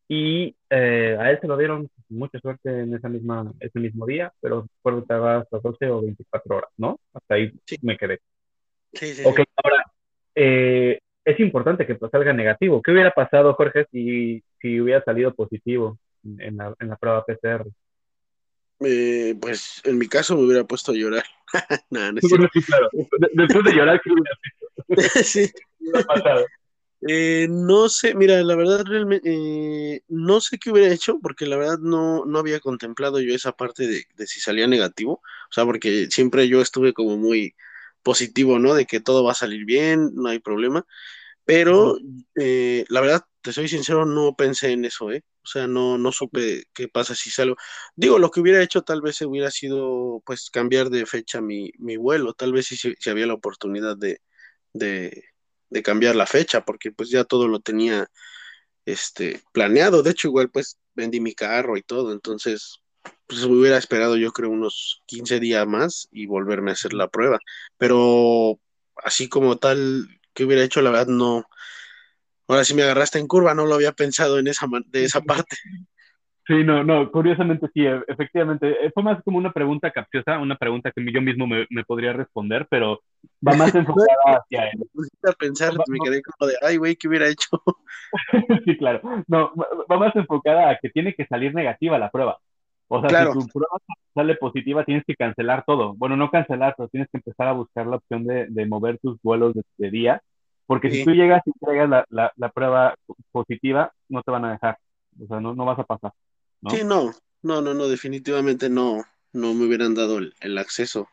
y eh, a él se lo dieron mucha suerte en esa misma, ese mismo día, pero que tardaba hasta 12 o 24 horas, ¿no? Hasta ahí Sí. me quedé. Sí, sí, Ok, sí. ahora, eh, es importante que pues, salga negativo. ¿Qué hubiera pasado, Jorge, si, si hubiera salido positivo en, la, en la prueba PCR? Eh, pues en mi caso me hubiera puesto a llorar. No es Bueno, sí, claro. De- después de llorar, ¿qué hubiera. Sí. pasado? Eh, no sé, mira, la verdad realmente eh, no sé qué hubiera hecho porque la verdad no, no había contemplado yo esa parte de, de si salía negativo, o sea, porque siempre yo estuve como muy positivo, ¿no? De que todo va a salir bien, no hay problema, pero eh, la verdad, te soy sincero, no pensé en eso, ¿eh? O sea, no, no supe qué pasa si salgo. Digo, lo que hubiera hecho tal vez hubiera sido, pues, cambiar de fecha mi, mi vuelo, tal vez si, si había la oportunidad de, de, de cambiar la fecha, porque pues ya todo lo tenía este, planeado. De hecho, igual pues vendí mi carro y todo, entonces pues hubiera esperado yo creo unos 15 días más y volverme a hacer la prueba. Pero así como tal, que hubiera hecho? La verdad no. Ahora sí me agarraste en curva, no lo había pensado en esa, de esa parte. Sí, no, no, curiosamente sí, e- efectivamente. Eh, Fue más como una pregunta capciosa, una pregunta que yo mismo me, me podría responder, pero va más enfocada hacia él. Me pensar, me quedé como de, ay, güey, ¿qué hubiera hecho? Sí, claro. No, va más enfocada a que tiene que salir negativa la prueba. O sea, Claro. si tu prueba sale positiva, tienes que cancelar todo. Bueno, no cancelar, pero tienes que empezar a buscar la opción de, de mover tus vuelos de, de día. Porque Sí. si tú llegas y entregas la, la, la prueba positiva, no te van a dejar. O sea, no, no vas a pasar. ¿no? Sí, no, no, no, no, definitivamente no, no me hubieran dado el, el acceso.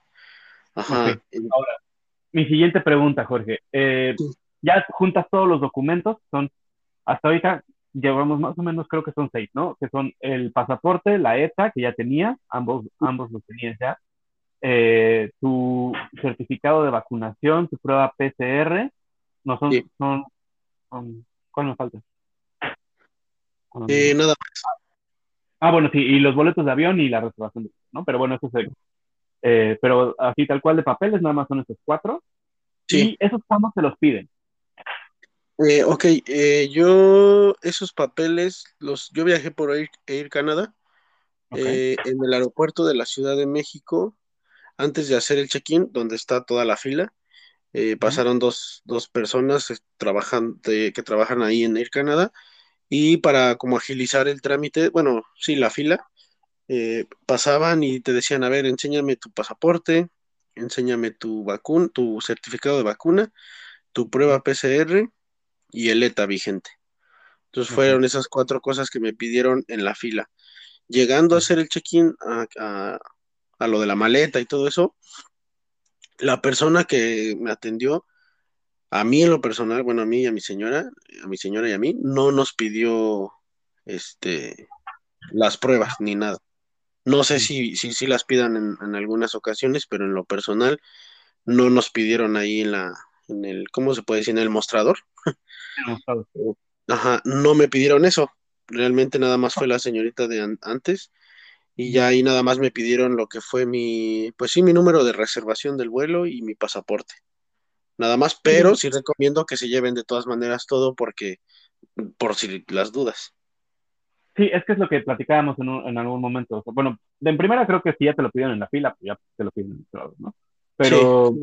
Ajá. Ok. Mi siguiente pregunta, Jorge. Eh, Sí. ya juntas todos los documentos, son, hasta ahorita llevamos más o menos, creo que son seis, ¿no? Que son el pasaporte, la ETA, que ya tenía, ambos, ambos los tenías ya, eh, tu certificado de vacunación, tu prueba PCR, no son, Sí. son, son- ¿cuál nos falta? Eh, nada, Ah, bueno, sí, y los boletos de avión y la reservación, de- ¿no? Pero bueno, eso es, eh, pero así tal cual de papeles, nada más son esos cuatro. sí. Y esos cuando se los piden. Eh, ok, eh, yo esos papeles, los, yo viajé por Air, Air Canada eh, en el aeropuerto de la Ciudad de México, antes de hacer el check-in, donde está toda la fila, eh, pasaron dos, dos personas eh, trabajan, de- que trabajan ahí en Air Canada y para como agilizar el trámite, bueno, sí, la fila, eh, pasaban y te decían, a ver, enséñame tu pasaporte, enséñame tu vacuna, tu certificado de vacuna, tu prueba PCR y el ETA vigente. Entonces fueron esas cuatro cosas que me pidieron en la fila. Llegando a hacer el check-in a, a- a lo de la maleta y todo eso, la persona que me atendió, a mí en lo personal, bueno, a mí y a mi señora, a mi señora y a mí, no nos pidió este las pruebas ni nada. No sé si, si, si las pidan en, en algunas ocasiones, pero en lo personal no nos pidieron ahí en la, en el, ¿cómo se puede decir? En el mostrador. Ajá, no me pidieron eso. Realmente nada más fue la señorita de an- antes y ya ahí nada más me pidieron lo que fue mi, pues sí, mi número de reservación del vuelo y mi pasaporte. Nada más, pero sí recomiendo que se lleven de todas maneras todo porque, por si las dudas. Sí, es que es lo que platicábamos en, un- en algún momento. O sea, bueno, de en primera creo que sí ya te lo pidieron en la fila, pues ya te lo piden en otro lado, ¿no? Pero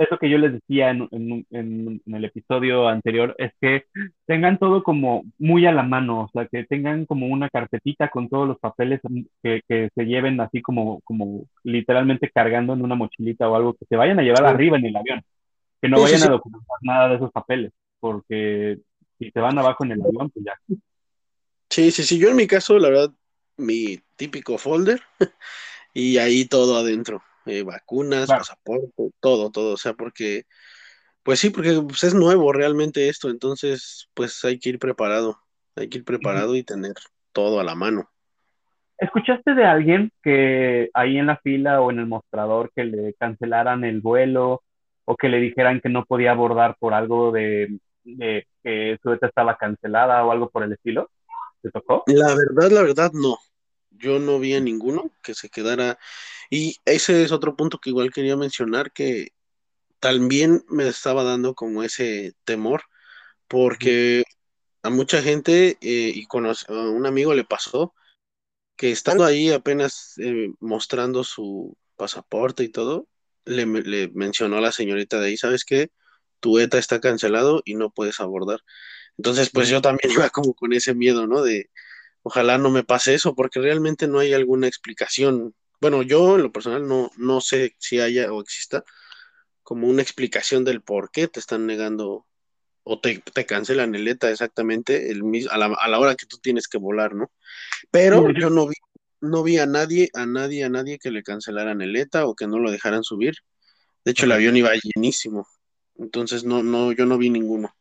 eso que yo les decía en, en- en- en el episodio anterior es que tengan todo como muy a la mano, o sea, que tengan como una carpetita con todos los papeles que, que se lleven así como, como literalmente cargando en una mochilita o algo, que se vayan a llevar Sí. arriba en el avión, que no Sí, vayan sí. a documentar nada de esos papeles, porque si se van abajo en el avión, pues ya. Sí, sí, sí, yo en mi caso, la verdad, mi típico folder y ahí todo adentro, eh, vacunas, pasaporte, todo, todo, o sea, porque, pues sí, porque pues, es nuevo realmente esto, entonces, pues hay que ir preparado, hay que ir preparado y tener todo a la mano. ¿Escuchaste de alguien que ahí en la fila o en el mostrador que le cancelaran el vuelo o que le dijeran que no podía abordar por algo de, de que su beta estaba cancelada o algo por el estilo? ¿Te tocó? La verdad, la verdad, no. Yo no vi a ninguno que se quedara. Y ese es otro punto que igual quería mencionar, que también me estaba dando como ese temor, porque a mucha gente, eh, y con a un amigo le pasó, que estando ahí apenas eh, mostrando su pasaporte y todo, le, le, mencionó a la señorita de ahí, ¿sabes qué? Tu ETA está cancelado y no puedes abordar. Entonces, pues yo también iba como con ese miedo, ¿no? De, ojalá no me pase eso, porque realmente no hay alguna explicación. Bueno, yo en lo personal no, no sé si haya o exista como una explicación del por qué te están negando o te, cancelan el ETA exactamente el, a, la, a la hora que tú tienes que volar, ¿no? Pero yo no vi, no vi a nadie, a nadie, a nadie que le cancelaran el ETA o que no lo dejaran subir. De hecho, el avión iba llenísimo. Entonces, no, no, yo no vi ninguno.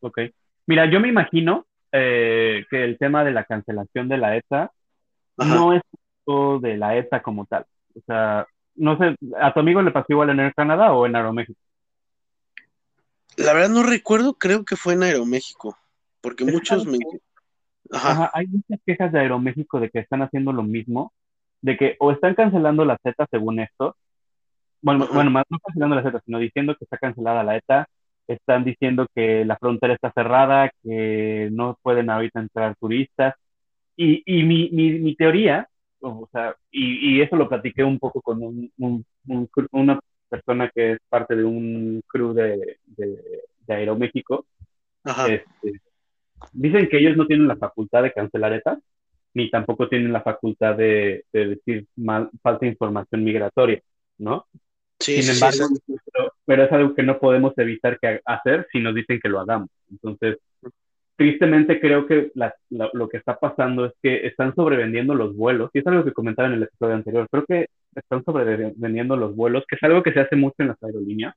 Ok. Mira, yo me imagino eh, que el tema de la cancelación de la ETA no es de la ETA como tal. O sea, no sé, ¿a tu amigo le pasó igual en Air Canada o en Aeroméxico? La verdad no recuerdo, creo que fue en Aeroméxico, porque muchos me... Ajá. hay muchas quejas de Aeroméxico de que están haciendo lo mismo, de que o están cancelando la Z según esto, bueno, bueno, más no cancelando la Z, sino diciendo que está cancelada la ETA, están diciendo que la frontera está cerrada, que no pueden ahorita entrar turistas. Y, y mi, mi, mi, teoría, o sea, y, y, eso lo platiqué un poco con un, un, una persona que es parte de un crew de, de, de Aeroméxico, este, dicen que ellos no tienen la facultad de cancelar ETA, ni tampoco tienen la facultad de, de decir mal, falta información migratoria, ¿no? Sí, Sin embargo, Pero, es algo que no podemos evitar que hacer si nos dicen que lo hagamos. Entonces, tristemente creo que lo que está pasando es que están sobrevendiendo los vuelos, y es algo que comentaba en el episodio anterior, creo que están sobrevendiendo los vuelos, que es algo que se hace mucho en las aerolíneas,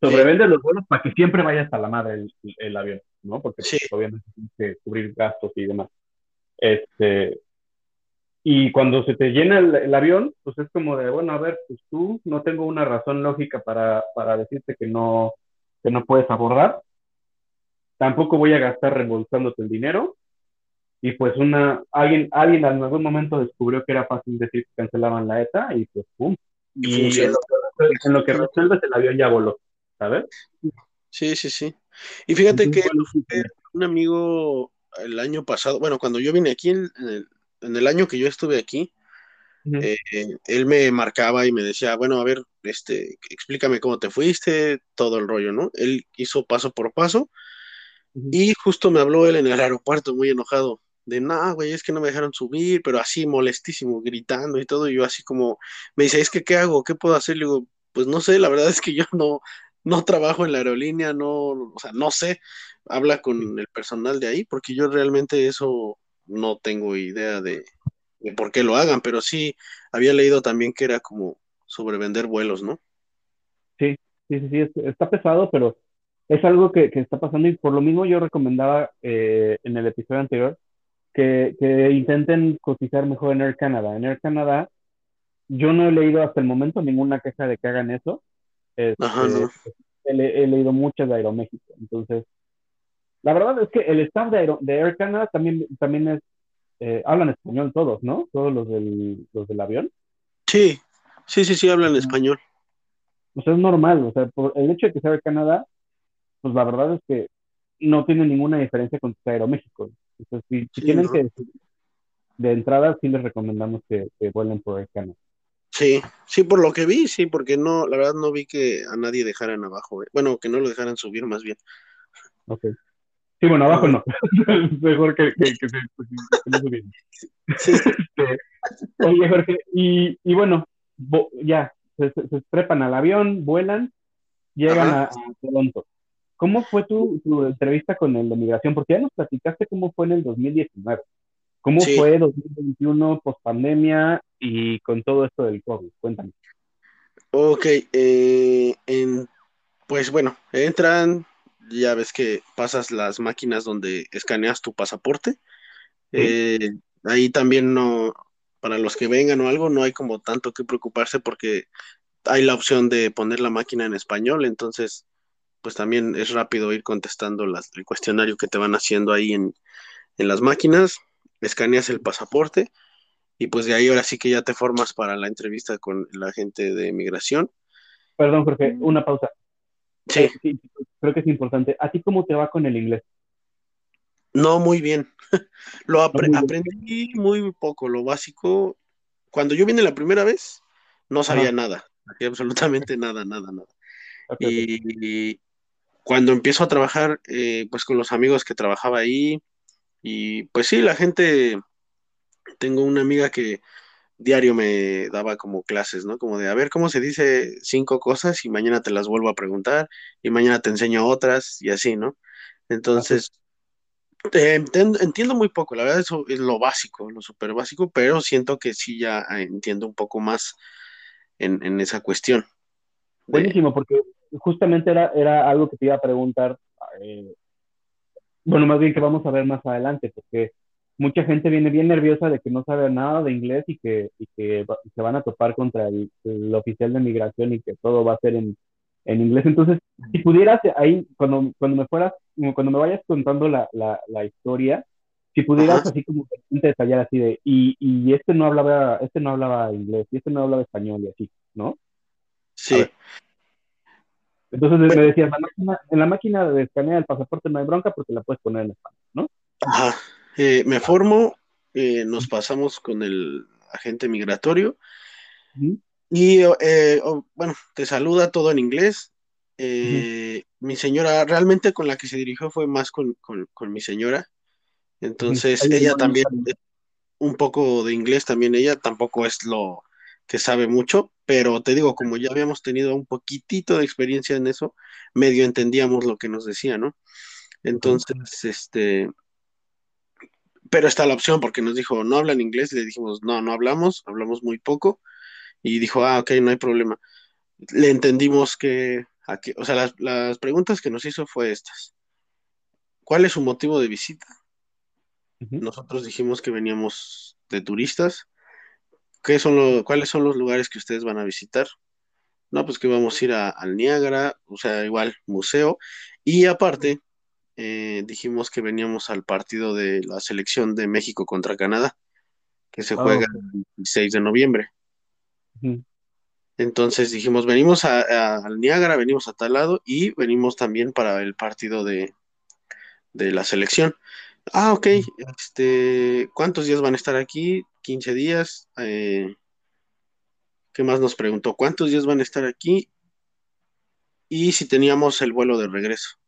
sobrevenden los vuelos para que siempre vaya hasta la madre el, avión, ¿no? Porque pues, obviamente tienes que cubrir gastos y demás. Este, y cuando se te llena el, avión, pues es como de, bueno, a ver, pues tú no tengo una razón lógica para, para decirte que no, que no puedes abordar. Tampoco voy a gastar reembolsándote el dinero. Y pues una, alguien, alguien en algún momento descubrió que era fácil decir que cancelaban la ETA y pues pum. Y en lo, que, resuelves el avión ya voló, ¿sabes? Sí, sí, sí. Y fíjate que un amigo el año pasado, bueno, cuando yo vine aquí en el, en el año que yo estuve aquí, eh, él me marcaba y me decía, bueno, a ver, este, explícame cómo te fuiste, todo el rollo, ¿no? Él hizo paso por paso y justo me habló él en el aeropuerto muy enojado, de, no, güey, es que no me dejaron subir, pero así molestísimo, gritando y todo, y yo así como, me dice, es que, ¿qué hago? ¿Qué puedo hacer? Le digo, pues no sé, la verdad es que yo no, no trabajo en la aerolínea, no, o sea, no sé, habla con el personal de ahí, porque yo realmente eso no tengo idea de, por qué lo hagan, pero sí había leído también que era como sobrevender vuelos, ¿no? Sí, sí, sí, sí, está pesado, pero es algo que, está pasando y por lo mismo yo recomendaba eh, en el episodio anterior que, intenten cotizar mejor en Air Canada. En Air Canada yo no he leído hasta el momento ninguna queja de que hagan eso. Este, he, leído muchas de Aeroméxico, entonces la verdad es que el staff de, de Air Canada también, también es, eh, hablan español todos, ¿no? Todos los del, los del avión. Sí, sí, sí, sí, hablan español. O sea, es normal, o sea, por el hecho de que sea Air Canada, pues la verdad es que no tiene ninguna diferencia con Aeroméxico. Entonces, si, si tienen que de entrada, sí les recomendamos que, que vuelen por Air Canada. Sí, sí, por lo que vi, sí, porque no, la verdad no vi que a nadie dejaran abajo, eh. bueno, que no lo dejaran subir más bien. Ok. Sí, bueno, abajo no. Mejor que, que, que, se este, Oye, Jorge, y, y bueno, ya, se, se, trepan al avión, vuelan, llegan a, Toronto. ¿Cómo fue tu, tu, entrevista con el de migración? Porque ya nos platicaste cómo fue en el 2019. ¿Cómo fue 2021 post pandemia y con todo esto del COVID? Cuéntame. Ok, eh, pues bueno, entran, ya ves que pasas las máquinas donde escaneas tu pasaporte. Eh, ahí también no, para los que vengan o algo, no hay como tanto que preocuparse porque hay la opción de poner la máquina en español, entonces pues también es rápido ir contestando el cuestionario que te van haciendo ahí en, en las máquinas, escaneas el pasaporte y pues de ahí ahora sí que ya te formas para la entrevista con la gente de migración. Perdón, Jorge, una pausa. Sí. sí. Creo que es importante. ¿A ti cómo te va con el inglés? No, muy bien. lo aprendí muy poco, lo básico. Cuando yo vine la primera vez, no sabía nada, absolutamente nada, nada, nada. y, cuando empiezo a trabajar, eh, pues con los amigos que trabajaba ahí, y pues sí, la gente, tengo una amiga que diario me daba como clases, ¿no? Como de, a ver, ¿cómo se dice cinco cosas? Y mañana te las vuelvo a preguntar, y mañana te enseño otras, y así, ¿no? Entonces, entiendo, muy poco, la verdad eso es lo básico, lo súper básico, pero siento que sí ya entiendo un poco más en, esa cuestión. Buenísimo, porque justamente era, era algo que te iba a preguntar, eh, bueno, más bien que vamos a ver más adelante, porque mucha gente viene bien nerviosa de que no sabe nada de inglés y que, y que se van a topar contra el, oficial de migración y que todo va a ser en, en inglés. Entonces, si pudieras ahí, cuando, cuando me fueras, cuando me vayas contando la, la, la historia, si pudieras así como detallar así de, y, y este no hablaba, este no hablaba inglés, y este no hablaba español y así, ¿no? Sí. Entonces me decías, en la máquina de escanear el pasaporte no hay bronca porque la puedes poner en español, ¿no? Ajá. Eh, me formo, eh, nos pasamos con el agente migratorio. Y eh, oh, bueno, te saluda todo en inglés. Mi señora, realmente con la que se dirigió fue más con, mi señora. Entonces, ella también, un poco de inglés también, ella tampoco es lo que sabe mucho, pero te digo, como ya habíamos tenido un poquitito de experiencia en eso, medio entendíamos lo que nos decía, ¿no? Entonces, este, pero está la opción porque nos dijo, no hablan inglés, le dijimos, no, no hablamos, hablamos muy poco, y dijo, ah, ok, no hay problema. Le entendimos que, aquí, o sea, las, preguntas que nos hizo fue estas. ¿Cuál es su motivo de visita? Nosotros dijimos que veníamos de turistas. ¿Qué son ¿Cuáles son los lugares que ustedes van a visitar? No, pues que vamos a ir al Niágara, o sea, igual, museo. Y aparte, eh, dijimos que veníamos al partido de la selección de México contra Canadá, que se ah, juega el 6 de noviembre. Entonces dijimos, venimos al Niágara, venimos a tal lado y venimos también para el partido de, la selección. Ah, ok, este, ¿cuántos días van a estar aquí? 15 días. Eh, ¿Qué más nos preguntó? ¿Cuántos días van a estar aquí? Y si teníamos el vuelo de regreso.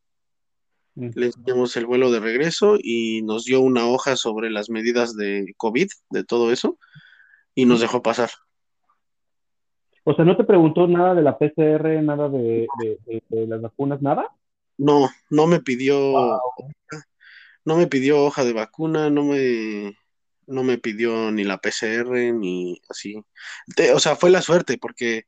Le enseñamos el vuelo de regreso y nos dio una hoja sobre las medidas de COVID, de todo eso, y nos dejó pasar. O sea, ¿no te preguntó nada de la PCR, nada de, las vacunas, nada? No, no me pidió, no me pidió hoja de vacuna, no me, no me pidió ni la PCR ni así. o sea, fue la suerte porque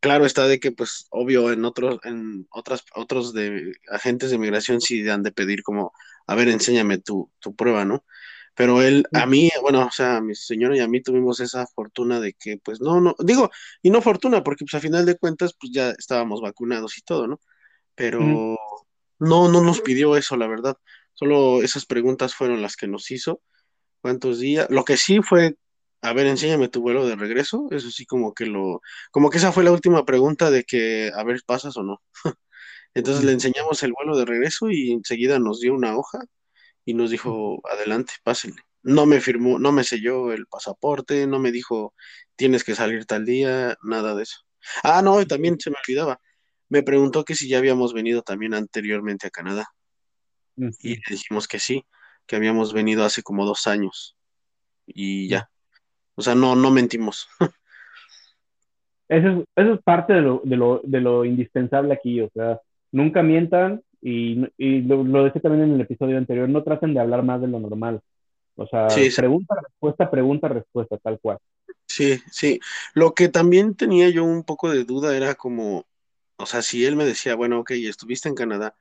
claro está de que pues obvio en otros en otras otros de agentes de migración sí han de pedir como a ver enséñame tu, tu prueba no pero él a mí bueno o sea mi señora y a mí tuvimos esa fortuna de que pues no no digo y no fortuna porque pues a final de cuentas pues ya estábamos vacunados y todo no pero no no nos pidió eso la verdad. Solo esas preguntas fueron las que nos hizo. Cuántos días lo que sí fue a ver, enséñame tu vuelo de regreso. Eso sí, como que lo, como que esa fue la última pregunta de que, a ver, pasas o no. Entonces le enseñamos el vuelo de regreso y enseguida nos dio una hoja y nos dijo, adelante, pásenle. No me firmó, no me selló el pasaporte, no me dijo, tienes que salir tal día, nada de eso. Ah, no, también se me olvidaba. Me preguntó que si ya habíamos venido también anteriormente a Canadá. Y le dijimos que sí, que habíamos venido hace como dos años. Y ya. O sea, no, no mentimos. Eso es, eso es parte de lo, de, lo, de lo indispensable aquí, o sea, nunca mientan y, y lo, lo, decía también en el episodio anterior, no traten de hablar más de lo normal. O sea, pregunta, respuesta, pregunta, respuesta, tal cual. Sí, sí. Lo que también tenía yo un poco de duda era como, o sea, si él me decía, bueno, ok, estuviste en Canadá,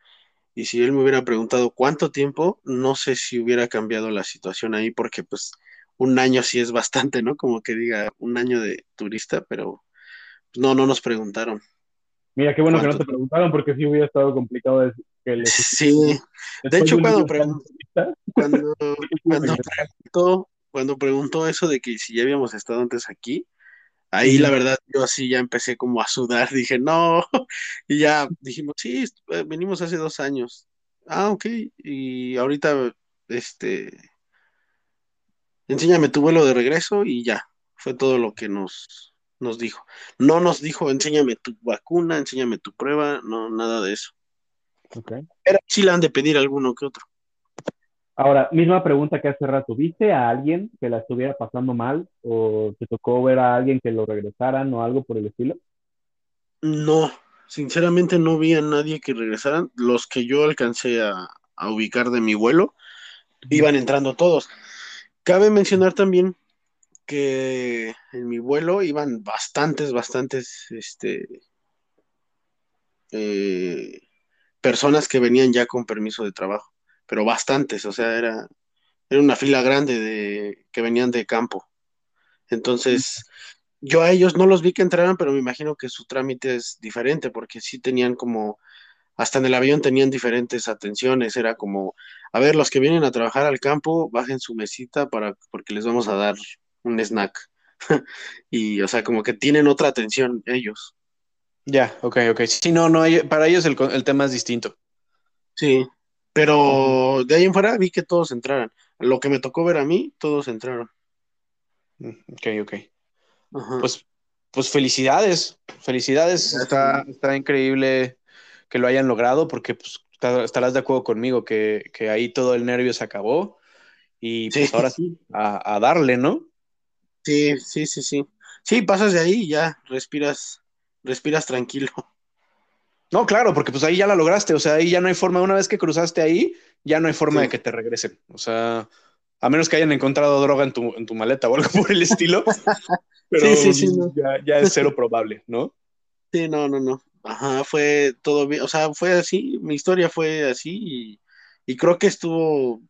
y si él me hubiera preguntado cuánto tiempo, no sé si hubiera cambiado la situación ahí, porque pues un año sí es bastante, ¿no? Como que diga un año de turista, pero no, no nos preguntaron. Mira, qué bueno que no te preguntaron, porque sí hubiera estado complicado que. Sí, de hecho cuando, cuando, cuando, preguntó, cuando preguntó eso de que si ya habíamos estado antes aquí, ahí la verdad yo así ya empecé como a sudar, dije, no, y ya dijimos, sí, eh, venimos hace dos años. Ah, ok, y ahorita, este, enséñame tu vuelo de regreso y ya, fue todo lo que nos, nos dijo. No nos dijo, enséñame tu vacuna, enséñame tu prueba, no, nada de eso. Okay. Pero sí le han de pedir alguno que otro. Ahora, misma pregunta que hace rato, ¿viste a alguien que la estuviera pasando mal o te tocó ver a alguien que lo regresaran o algo por el estilo? No, sinceramente no vi a nadie que regresaran. Los que yo alcancé a, ubicar de mi vuelo, iban entrando todos. Cabe mencionar también que en mi vuelo iban bastantes, bastantes, este, eh, personas que venían ya con permiso de trabajo pero bastantes, o sea, era, era una fila grande de, que venían de campo. Entonces, yo a ellos no los vi que entraran, pero me imagino que su trámite es diferente, porque sí tenían como, hasta en el avión tenían diferentes atenciones, era como, a ver, los que vienen a trabajar al campo, bajen su mesita para, porque les vamos a dar un snack. y, o sea, como que tienen otra atención ellos. Ya, ok, ok. Sí, no, no, para ellos el, el tema es distinto. Sí, pero de ahí en fuera vi que todos entraran. Lo que me tocó ver a mí, todos entraron. Mm, ok, ok. Pues, pues felicidades, felicidades. Está, está, increíble que lo hayan logrado porque pues, estarás de acuerdo conmigo que, ahí todo el nervio se acabó y pues ahora sí, a, a, darle, ¿no? Sí, sí, sí, sí. Sí, pasas de ahí y ya respiras, respiras tranquilo. No, claro, porque pues ahí ya la lograste, o sea, ahí ya no hay forma, una vez que cruzaste ahí, ya no hay forma de que te regresen, o sea, a menos que hayan encontrado droga en tu, en tu maleta o algo por el estilo, pero sí, sí, sí, ya, es cero probable, ¿no? Sí, no, no, no, ajá, fue todo bien, o sea, fue así, mi historia fue así y, y creo que estuvo,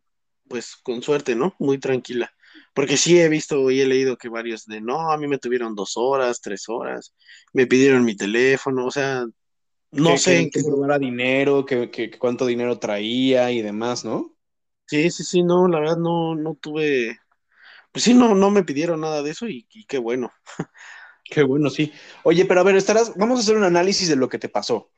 pues, con suerte, ¿no? Muy tranquila. Porque sí he visto y he leído que varios de no, a mí me tuvieron dos horas, tres horas, me pidieron mi teléfono, o sea, no sé en qué probara dinero, que, cuánto dinero traía y demás, ¿no? Sí, sí, sí, no, la verdad no, no tuve, pues sí, no, no me pidieron nada de eso y, qué bueno. Qué bueno, sí. Oye, pero a ver, estarás, vamos a hacer un análisis de lo que te pasó.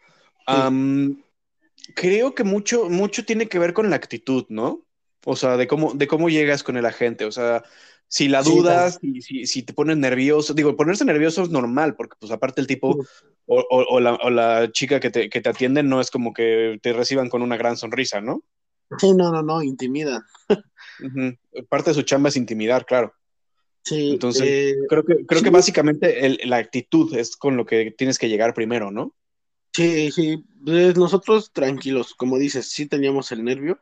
creo que mucho, mucho tiene que ver con la actitud, ¿no? O sea, de cómo, de cómo llegas con el agente. O sea, si la dudas, si, si, te pones nervioso, digo, ponerse nervioso es normal, porque pues aparte el tipo o, o, la, o la, chica que te, que te atiende no es como que te reciban con una gran sonrisa, ¿no? Sí, no, no, no, intimidan. Parte de su chamba es intimidar, claro. Sí. Entonces, eh, creo que, creo que básicamente el, la actitud es con lo que tienes que llegar primero, ¿no? Sí, sí. Pues nosotros tranquilos, como dices, sí teníamos el nervio,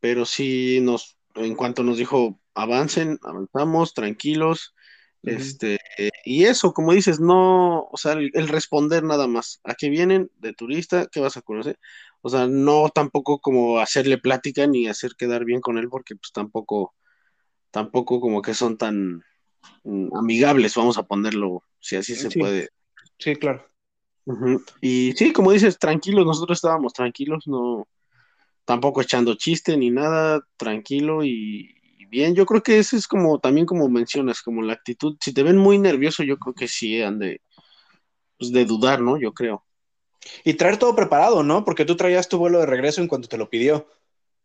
pero sí nos, en cuanto nos dijo avancen, avanzamos, tranquilos. Este, y eso, como dices, no, o sea, el, responder nada más, ¿a qué vienen de turista? ¿Qué vas a conocer? O sea, no tampoco como hacerle plática ni hacer quedar bien con él, porque pues tampoco, tampoco como que son tan amigables, vamos a ponerlo, si así se puede. Sí, claro. Y sí, como dices, tranquilos, nosotros estábamos tranquilos, no, tampoco echando chiste ni nada, tranquilo y, bien. Yo creo que eso es como, también como mencionas, como la actitud. Si te ven muy nervioso, yo creo que sí han de, pues de dudar, ¿no? Yo creo. Y traer todo preparado, ¿no? Porque tú traías tu vuelo de regreso en cuanto te lo pidió.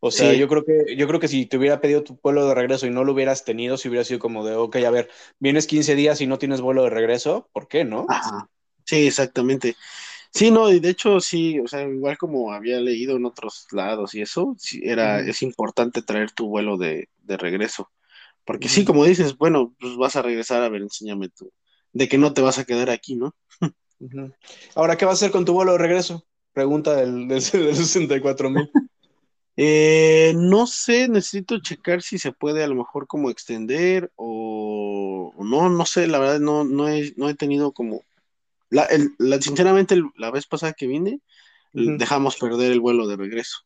O sea, yo creo que, yo creo que si te hubiera pedido tu vuelo de regreso y no lo hubieras tenido, si hubiera sido como de, ok, a ver, vienes 15 días y no tienes vuelo de regreso, ¿por qué no? Ajá. Sí, exactamente. Sí, no, y de hecho sí, o sea, igual como había leído en otros lados y eso, sí, era, es importante traer tu vuelo de, regreso. Porque sí, como dices, bueno, pues vas a regresar, a ver, enséñame tú, de que no te vas a quedar aquí, ¿no? Ahora, ¿qué vas a hacer con tu vuelo de regreso? Pregunta del, del, 64 mil. Eh, no sé, necesito checar si se puede a lo mejor como extender o, o no, no sé, la verdad no, no, he, no he tenido como... La, el- la- sinceramente, el- la vez pasada que vine, dejamos perder el vuelo de regreso.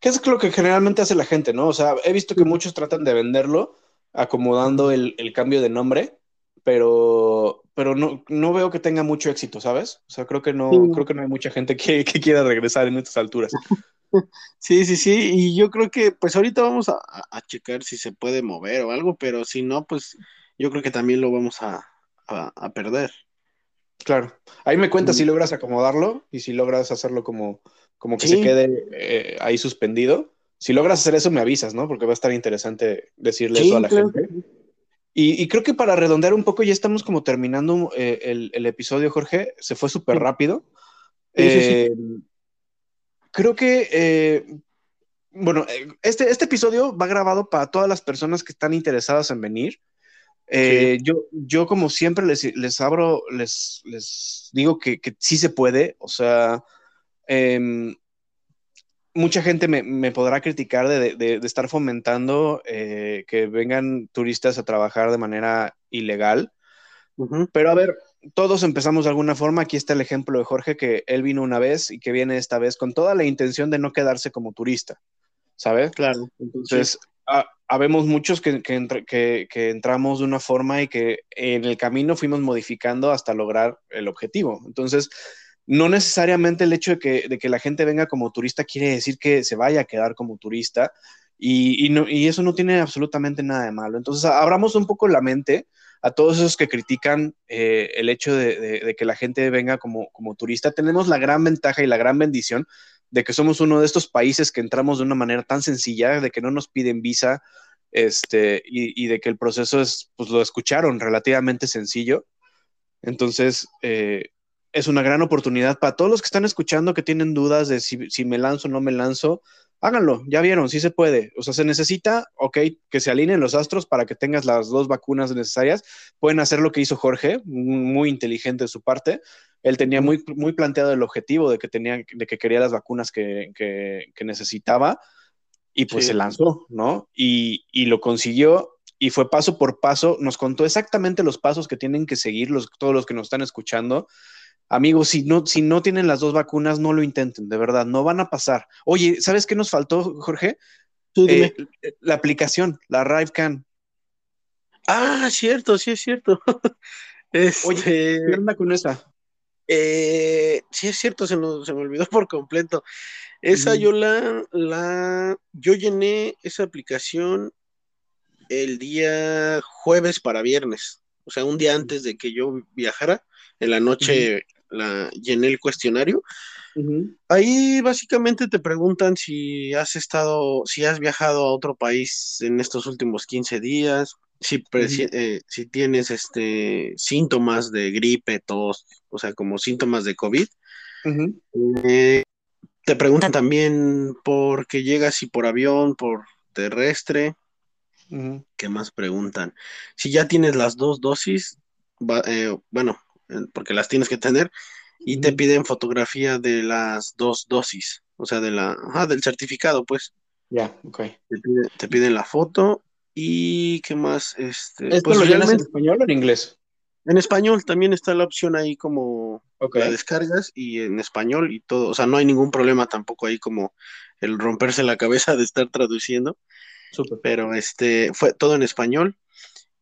¿Qué es lo que generalmente hace la gente, no? O sea, he visto que muchos tratan de venderlo acomodando el, el cambio de nombre, pero, pero no, no veo que tenga mucho éxito, ¿sabes? O sea, creo que no, Sí. creo que no hay mucha gente que, que quiera regresar en estas alturas. Sí, sí, sí, y yo creo que pues ahorita vamos a, a- checar si se puede mover o algo, pero si no, pues yo creo que también lo vamos a, a- a perder. Claro. Ahí me cuentas Mm. si logras acomodarlo y si logras hacerlo como, como que Sí. se quede eh, ahí suspendido. Si logras hacer eso, me avisas, ¿no? Porque va a estar interesante decirle Sí, eso a la claro. gente. Y, y creo que para redondear un poco, ya estamos como terminando eh, el, el episodio, Jorge. Se fue súper rápido. Sí, sí, sí. Eh, Creo que, eh, bueno, eh, este, este episodio va grabado para todas las personas que están interesadas en venir. Eh, yo, yo, como siempre, les, les abro, les, les digo que, que sí se puede. O sea, em, mucha gente me, me podrá criticar de, de- de estar fomentando eh, que vengan turistas a trabajar de manera ilegal. Pero a ver, todos empezamos de alguna forma. Aquí está el ejemplo de Jorge, que él vino una vez y que viene esta vez con toda la intención de no quedarse como turista, ¿sabes? Claro. Entonces, ha- habemos muchos que, que entra- que- que entramos de una forma y que en el camino fuimos modificando hasta lograr el objetivo. Entonces, no necesariamente el hecho de que, de que la gente venga como turista quiere decir que se vaya a quedar como turista y, y no- y eso no tiene absolutamente nada de malo. Entonces, abramos un poco la mente a todos esos que critican eh, el hecho de, que la gente venga como, como turista. Tenemos la gran ventaja y la gran bendición de que somos uno de estos países que entramos de una manera tan sencilla, de que no nos piden visa, este, y, y de que el proceso es, pues lo escucharon, relativamente sencillo. Entonces, eh, es una gran oportunidad para todos los que están escuchando que tienen dudas de si, si me lanzo o no me lanzo. Háganlo, ya vieron, sí se puede. O sea, se necesita, ok, que se alineen los astros para que tengas las dos vacunas necesarias. Pueden hacer lo que hizo Jorge, muy inteligente de su parte. Él tenía muy, muy planteado el objetivo de que, tenía, de que quería las vacunas que, que, que necesitaba y pues Sí. se lanzó, ¿no? Y, y lo consiguió y fue paso por paso, nos contó exactamente los pasos que tienen que seguir los, todos los que nos están escuchando. Amigos, si no, si no tienen las dos vacunas, no lo intenten, de verdad, no van a pasar. Oye, ¿sabes qué nos faltó, Jorge? Eh, la aplicación, la RiveCan. Ah, cierto, sí es cierto. Este, Oye, ¿qué onda con esa? eh, sí es cierto, se, nos- se me olvidó por completo. Esa Ujú. yo la, la, yo llené esa aplicación el día jueves para viernes, o sea, un día antes de que yo viajara, en la noche la llené el cuestionario. Ahí básicamente te preguntan si has estado, si has viajado a otro país en estos últimos 15 días, si, eh, si tienes este, síntomas de gripe, tos, o sea, como síntomas de COVID. Eh, te preguntan también por qué llegas, si por avión, por terrestre. ¿Qué más preguntan? Si ya tienes las dos dosis, va- eh, bueno, porque las tienes que tener, y te piden fotografía de las dos dosis, o sea, de la, ajá, del certificado, pues. Ya, ok. Te pide- te piden la foto y qué más, este, ¿Esto pues lo llenas en español o en inglés? en español también está la opción ahí como Ok. la descargas y en español y todo, o sea, no hay ningún problema tampoco ahí como el romperse la cabeza de estar traduciendo. Súper. pero este fue todo en español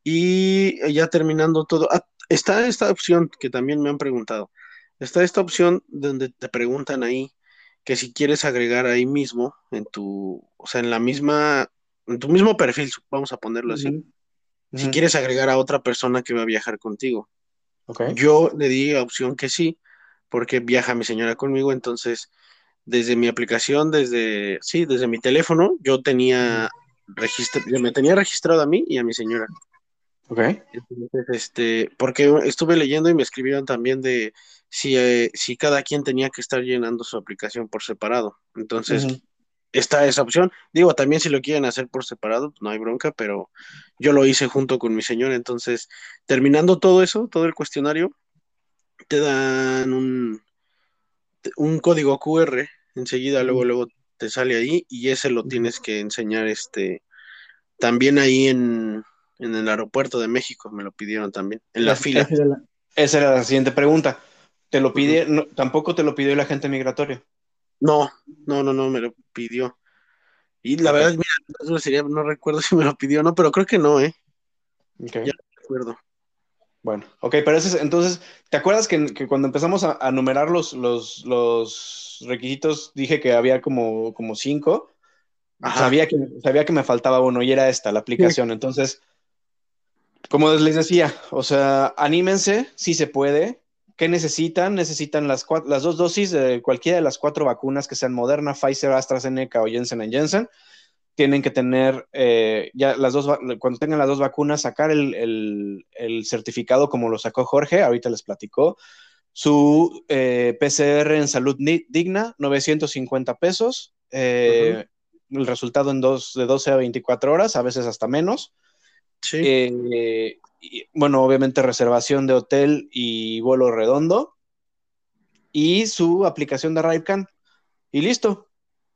y ya terminando todo, ah, está esta opción que también me han preguntado, está esta opción donde te preguntan ahí que si quieres agregar ahí mismo en tu, o sea, en la misma, en tu mismo perfil, vamos a ponerlo así, si quieres agregar a otra persona que va a viajar contigo. Yo le di la opción que sí, porque viaja mi señora conmigo, entonces desde mi aplicación, desde, sí, desde mi teléfono, yo tenía registro, yo me tenía registrado a mí y a mi señora. Ok. Entonces, este, porque estuve leyendo y me escribieron también de si, eh, si cada quien tenía que estar llenando su aplicación por separado. Entonces, está esa opción. Digo, también si lo quieren hacer por separado, pues no hay bronca, pero yo lo hice junto con mi señora. Entonces, terminando todo eso, todo el cuestionario, te dan un, un código QR. Enseguida, luego, luego te sale ahí y ese lo tienes que enseñar este también ahí en, el aeropuerto de México, me lo pidieron también, en la, fila. Esa era, la, siguiente pregunta. ¿Te lo pide, tampoco te lo pidió el agente migratorio? No, no, no, no, me lo pidió. Y la verdad, mira, no recuerdo si me lo pidió o no, pero creo que no, ¿eh? Ya no recuerdo. Bueno, ok, pero ese entonces, ¿te acuerdas que, cuando empezamos a, numerar los, los, requisitos dije que había como, como cinco? Sabía que, sabía que me faltaba uno y era esta, la aplicación. Entonces, como les decía, o sea, anímense, si se puede. ¿Qué necesitan? Necesitan las, las dos dosis de cualquiera de las cuatro vacunas que sean Moderna, Pfizer, AstraZeneca o Jensen Jensen tienen que tener eh, ya las dos, cuando tengan las dos vacunas, sacar el, certificado como lo sacó Jorge, ahorita les platicó. Su eh, PCR en salud digna, 950 pesos. Eh, el resultado en dos, de 12 a 24 horas, a veces hasta menos. Sí. bueno, obviamente reservación de hotel y vuelo redondo. Y su aplicación de Rivecan. Y listo,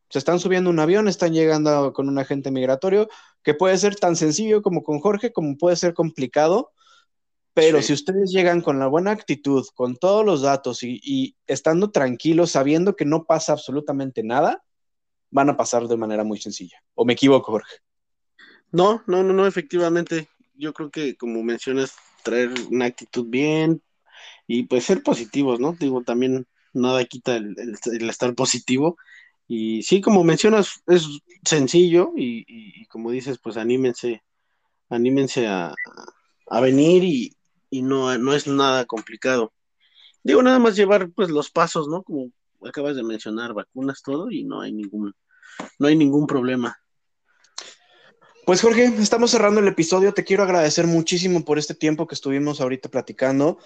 se están subiendo un avión, están llegando con un agente migratorio, que puede ser tan sencillo como con Jorge, como puede ser complicado, pero si ustedes llegan con la buena actitud, con todos los datos y, estando tranquilos, sabiendo que no pasa absolutamente nada, van a pasar de manera muy sencilla. ¿O me equivoco, Jorge? No, no, no, no, efectivamente. Yo creo que, como mencionas, traer una actitud bien y pues ser positivos, ¿no? Digo, también nada quita el estar positivo y sí, como mencionas, es sencillo y, como dices, pues anímense, anímense a, venir y, no, no es nada complicado. Digo, nada más llevar pues los pasos, ¿no? Como acabas de mencionar, vacunas, todo, y no hay ningún, no hay ningún problema. Pues Jorge, estamos cerrando el episodio. Te quiero agradecer muchísimo por este tiempo que estuvimos ahorita platicando.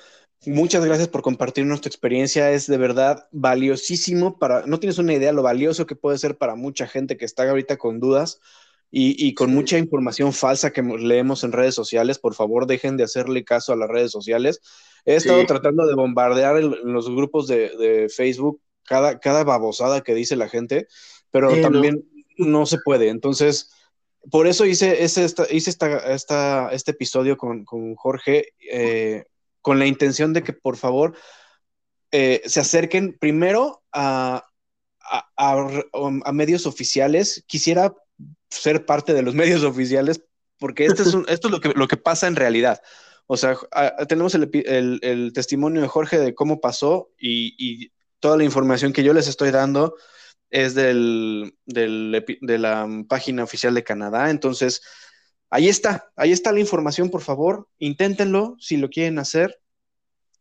Muchas gracias por compartir nuestra experiencia. Es de verdad valiosísimo para, no tienes una idea lo valioso que puede ser para mucha gente que está ahorita con dudas y, con mucha información falsa que leemos en redes sociales. Por favor, dejen de hacerle caso a las redes sociales. He estado tratando de bombardear en, los grupos de, Facebook cada, cada babosada que dice la gente, pero también no. se puede. Entonces, por eso hice, hice, hice esta, este episodio con, con Jorge. Eh, con la intención de que por favor eh, se acerquen primero a, a, medios oficiales. Quisiera ser parte de los medios oficiales porque este es esto es lo que, lo que pasa en realidad. O sea, tenemos el, testimonio de Jorge de cómo pasó y, toda la información que yo les estoy dando es del, de la página oficial de Canadá. Entonces, ahí está, ahí está la información, por favor, inténtenlo si lo quieren hacer.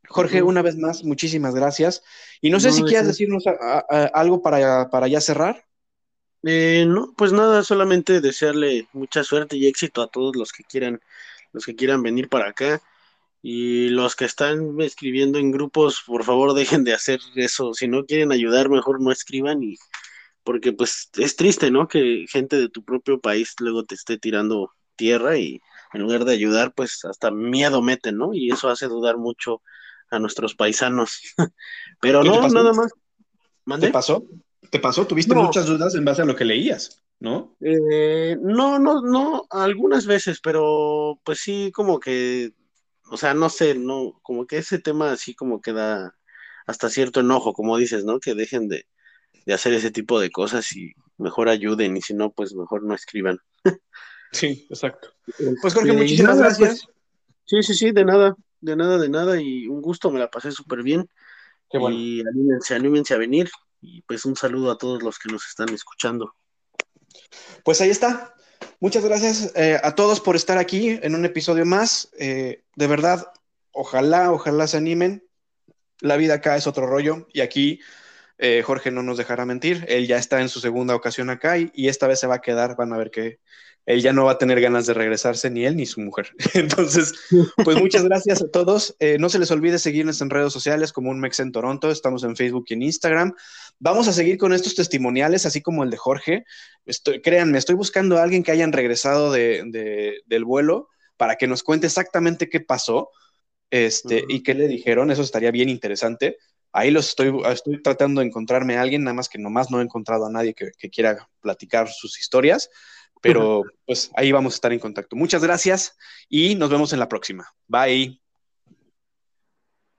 Jorge, una vez más, muchísimas gracias. Y no sé si quieres decirnos algo para, para, ya cerrar. Eh, no, pues nada, solamente desearle mucha suerte y éxito a todos los que quieran, los que quieran venir para acá. Y los que están escribiendo en grupos, por favor dejen de hacer eso. Si no quieren ayudar, mejor no escriban y porque pues es triste, ¿no? Que gente de tu propio país luego te esté tirando tierra y en lugar de ayudar, pues hasta miedo meten, ¿no? Y eso hace dudar mucho a nuestros paisanos. Pero no, nada más. ¿Te pasó? ¿Te pasó? ¿Tuviste muchas dudas en base a lo que leías? ¿No? Eh, no, no, no, algunas veces, pero pues sí, como que, o sea, no sé, no, como que ese tema así como que da hasta cierto enojo, como dices, ¿no? Que dejen de, de hacer ese tipo de cosas y mejor ayuden y si no, pues mejor no escriban. Sí, exacto. Pues Jorge, muchísimas pues, gracias. sí, sí, sí, de nada, de nada, de nada y un gusto, me la pasé súper bien. Qué bueno. Y anímense, anímense a venir y pues un saludo a todos los que nos están escuchando. Pues ahí está. Muchas gracias eh, a todos por estar aquí en un episodio más. Eh, de verdad, ojalá, ojalá se animen. La vida acá es otro rollo y aquí eh, Jorge no nos dejará mentir. Él ya está en su segunda ocasión acá y, y, esta vez se va a quedar. Van a ver que él ya no va a tener ganas de regresarse, ni él ni su mujer. Entonces, pues muchas gracias a todos. Eh, no se les olvide seguirnos en redes sociales como un Mex en Toronto. Estamos en Facebook y en Instagram. Vamos a seguir con estos testimoniales, así como el de Jorge. Estoy, créanme, estoy buscando a alguien que hayan regresado de, del vuelo para que nos cuente exactamente qué pasó este, y qué le dijeron. Eso estaría bien interesante. Ahí los estoy, estoy tratando de encontrarme a alguien, nada más que nomás no he encontrado a nadie que, que quiera platicar sus historias, pero pues ahí vamos a estar en contacto. Muchas gracias y nos vemos en la próxima. Bye.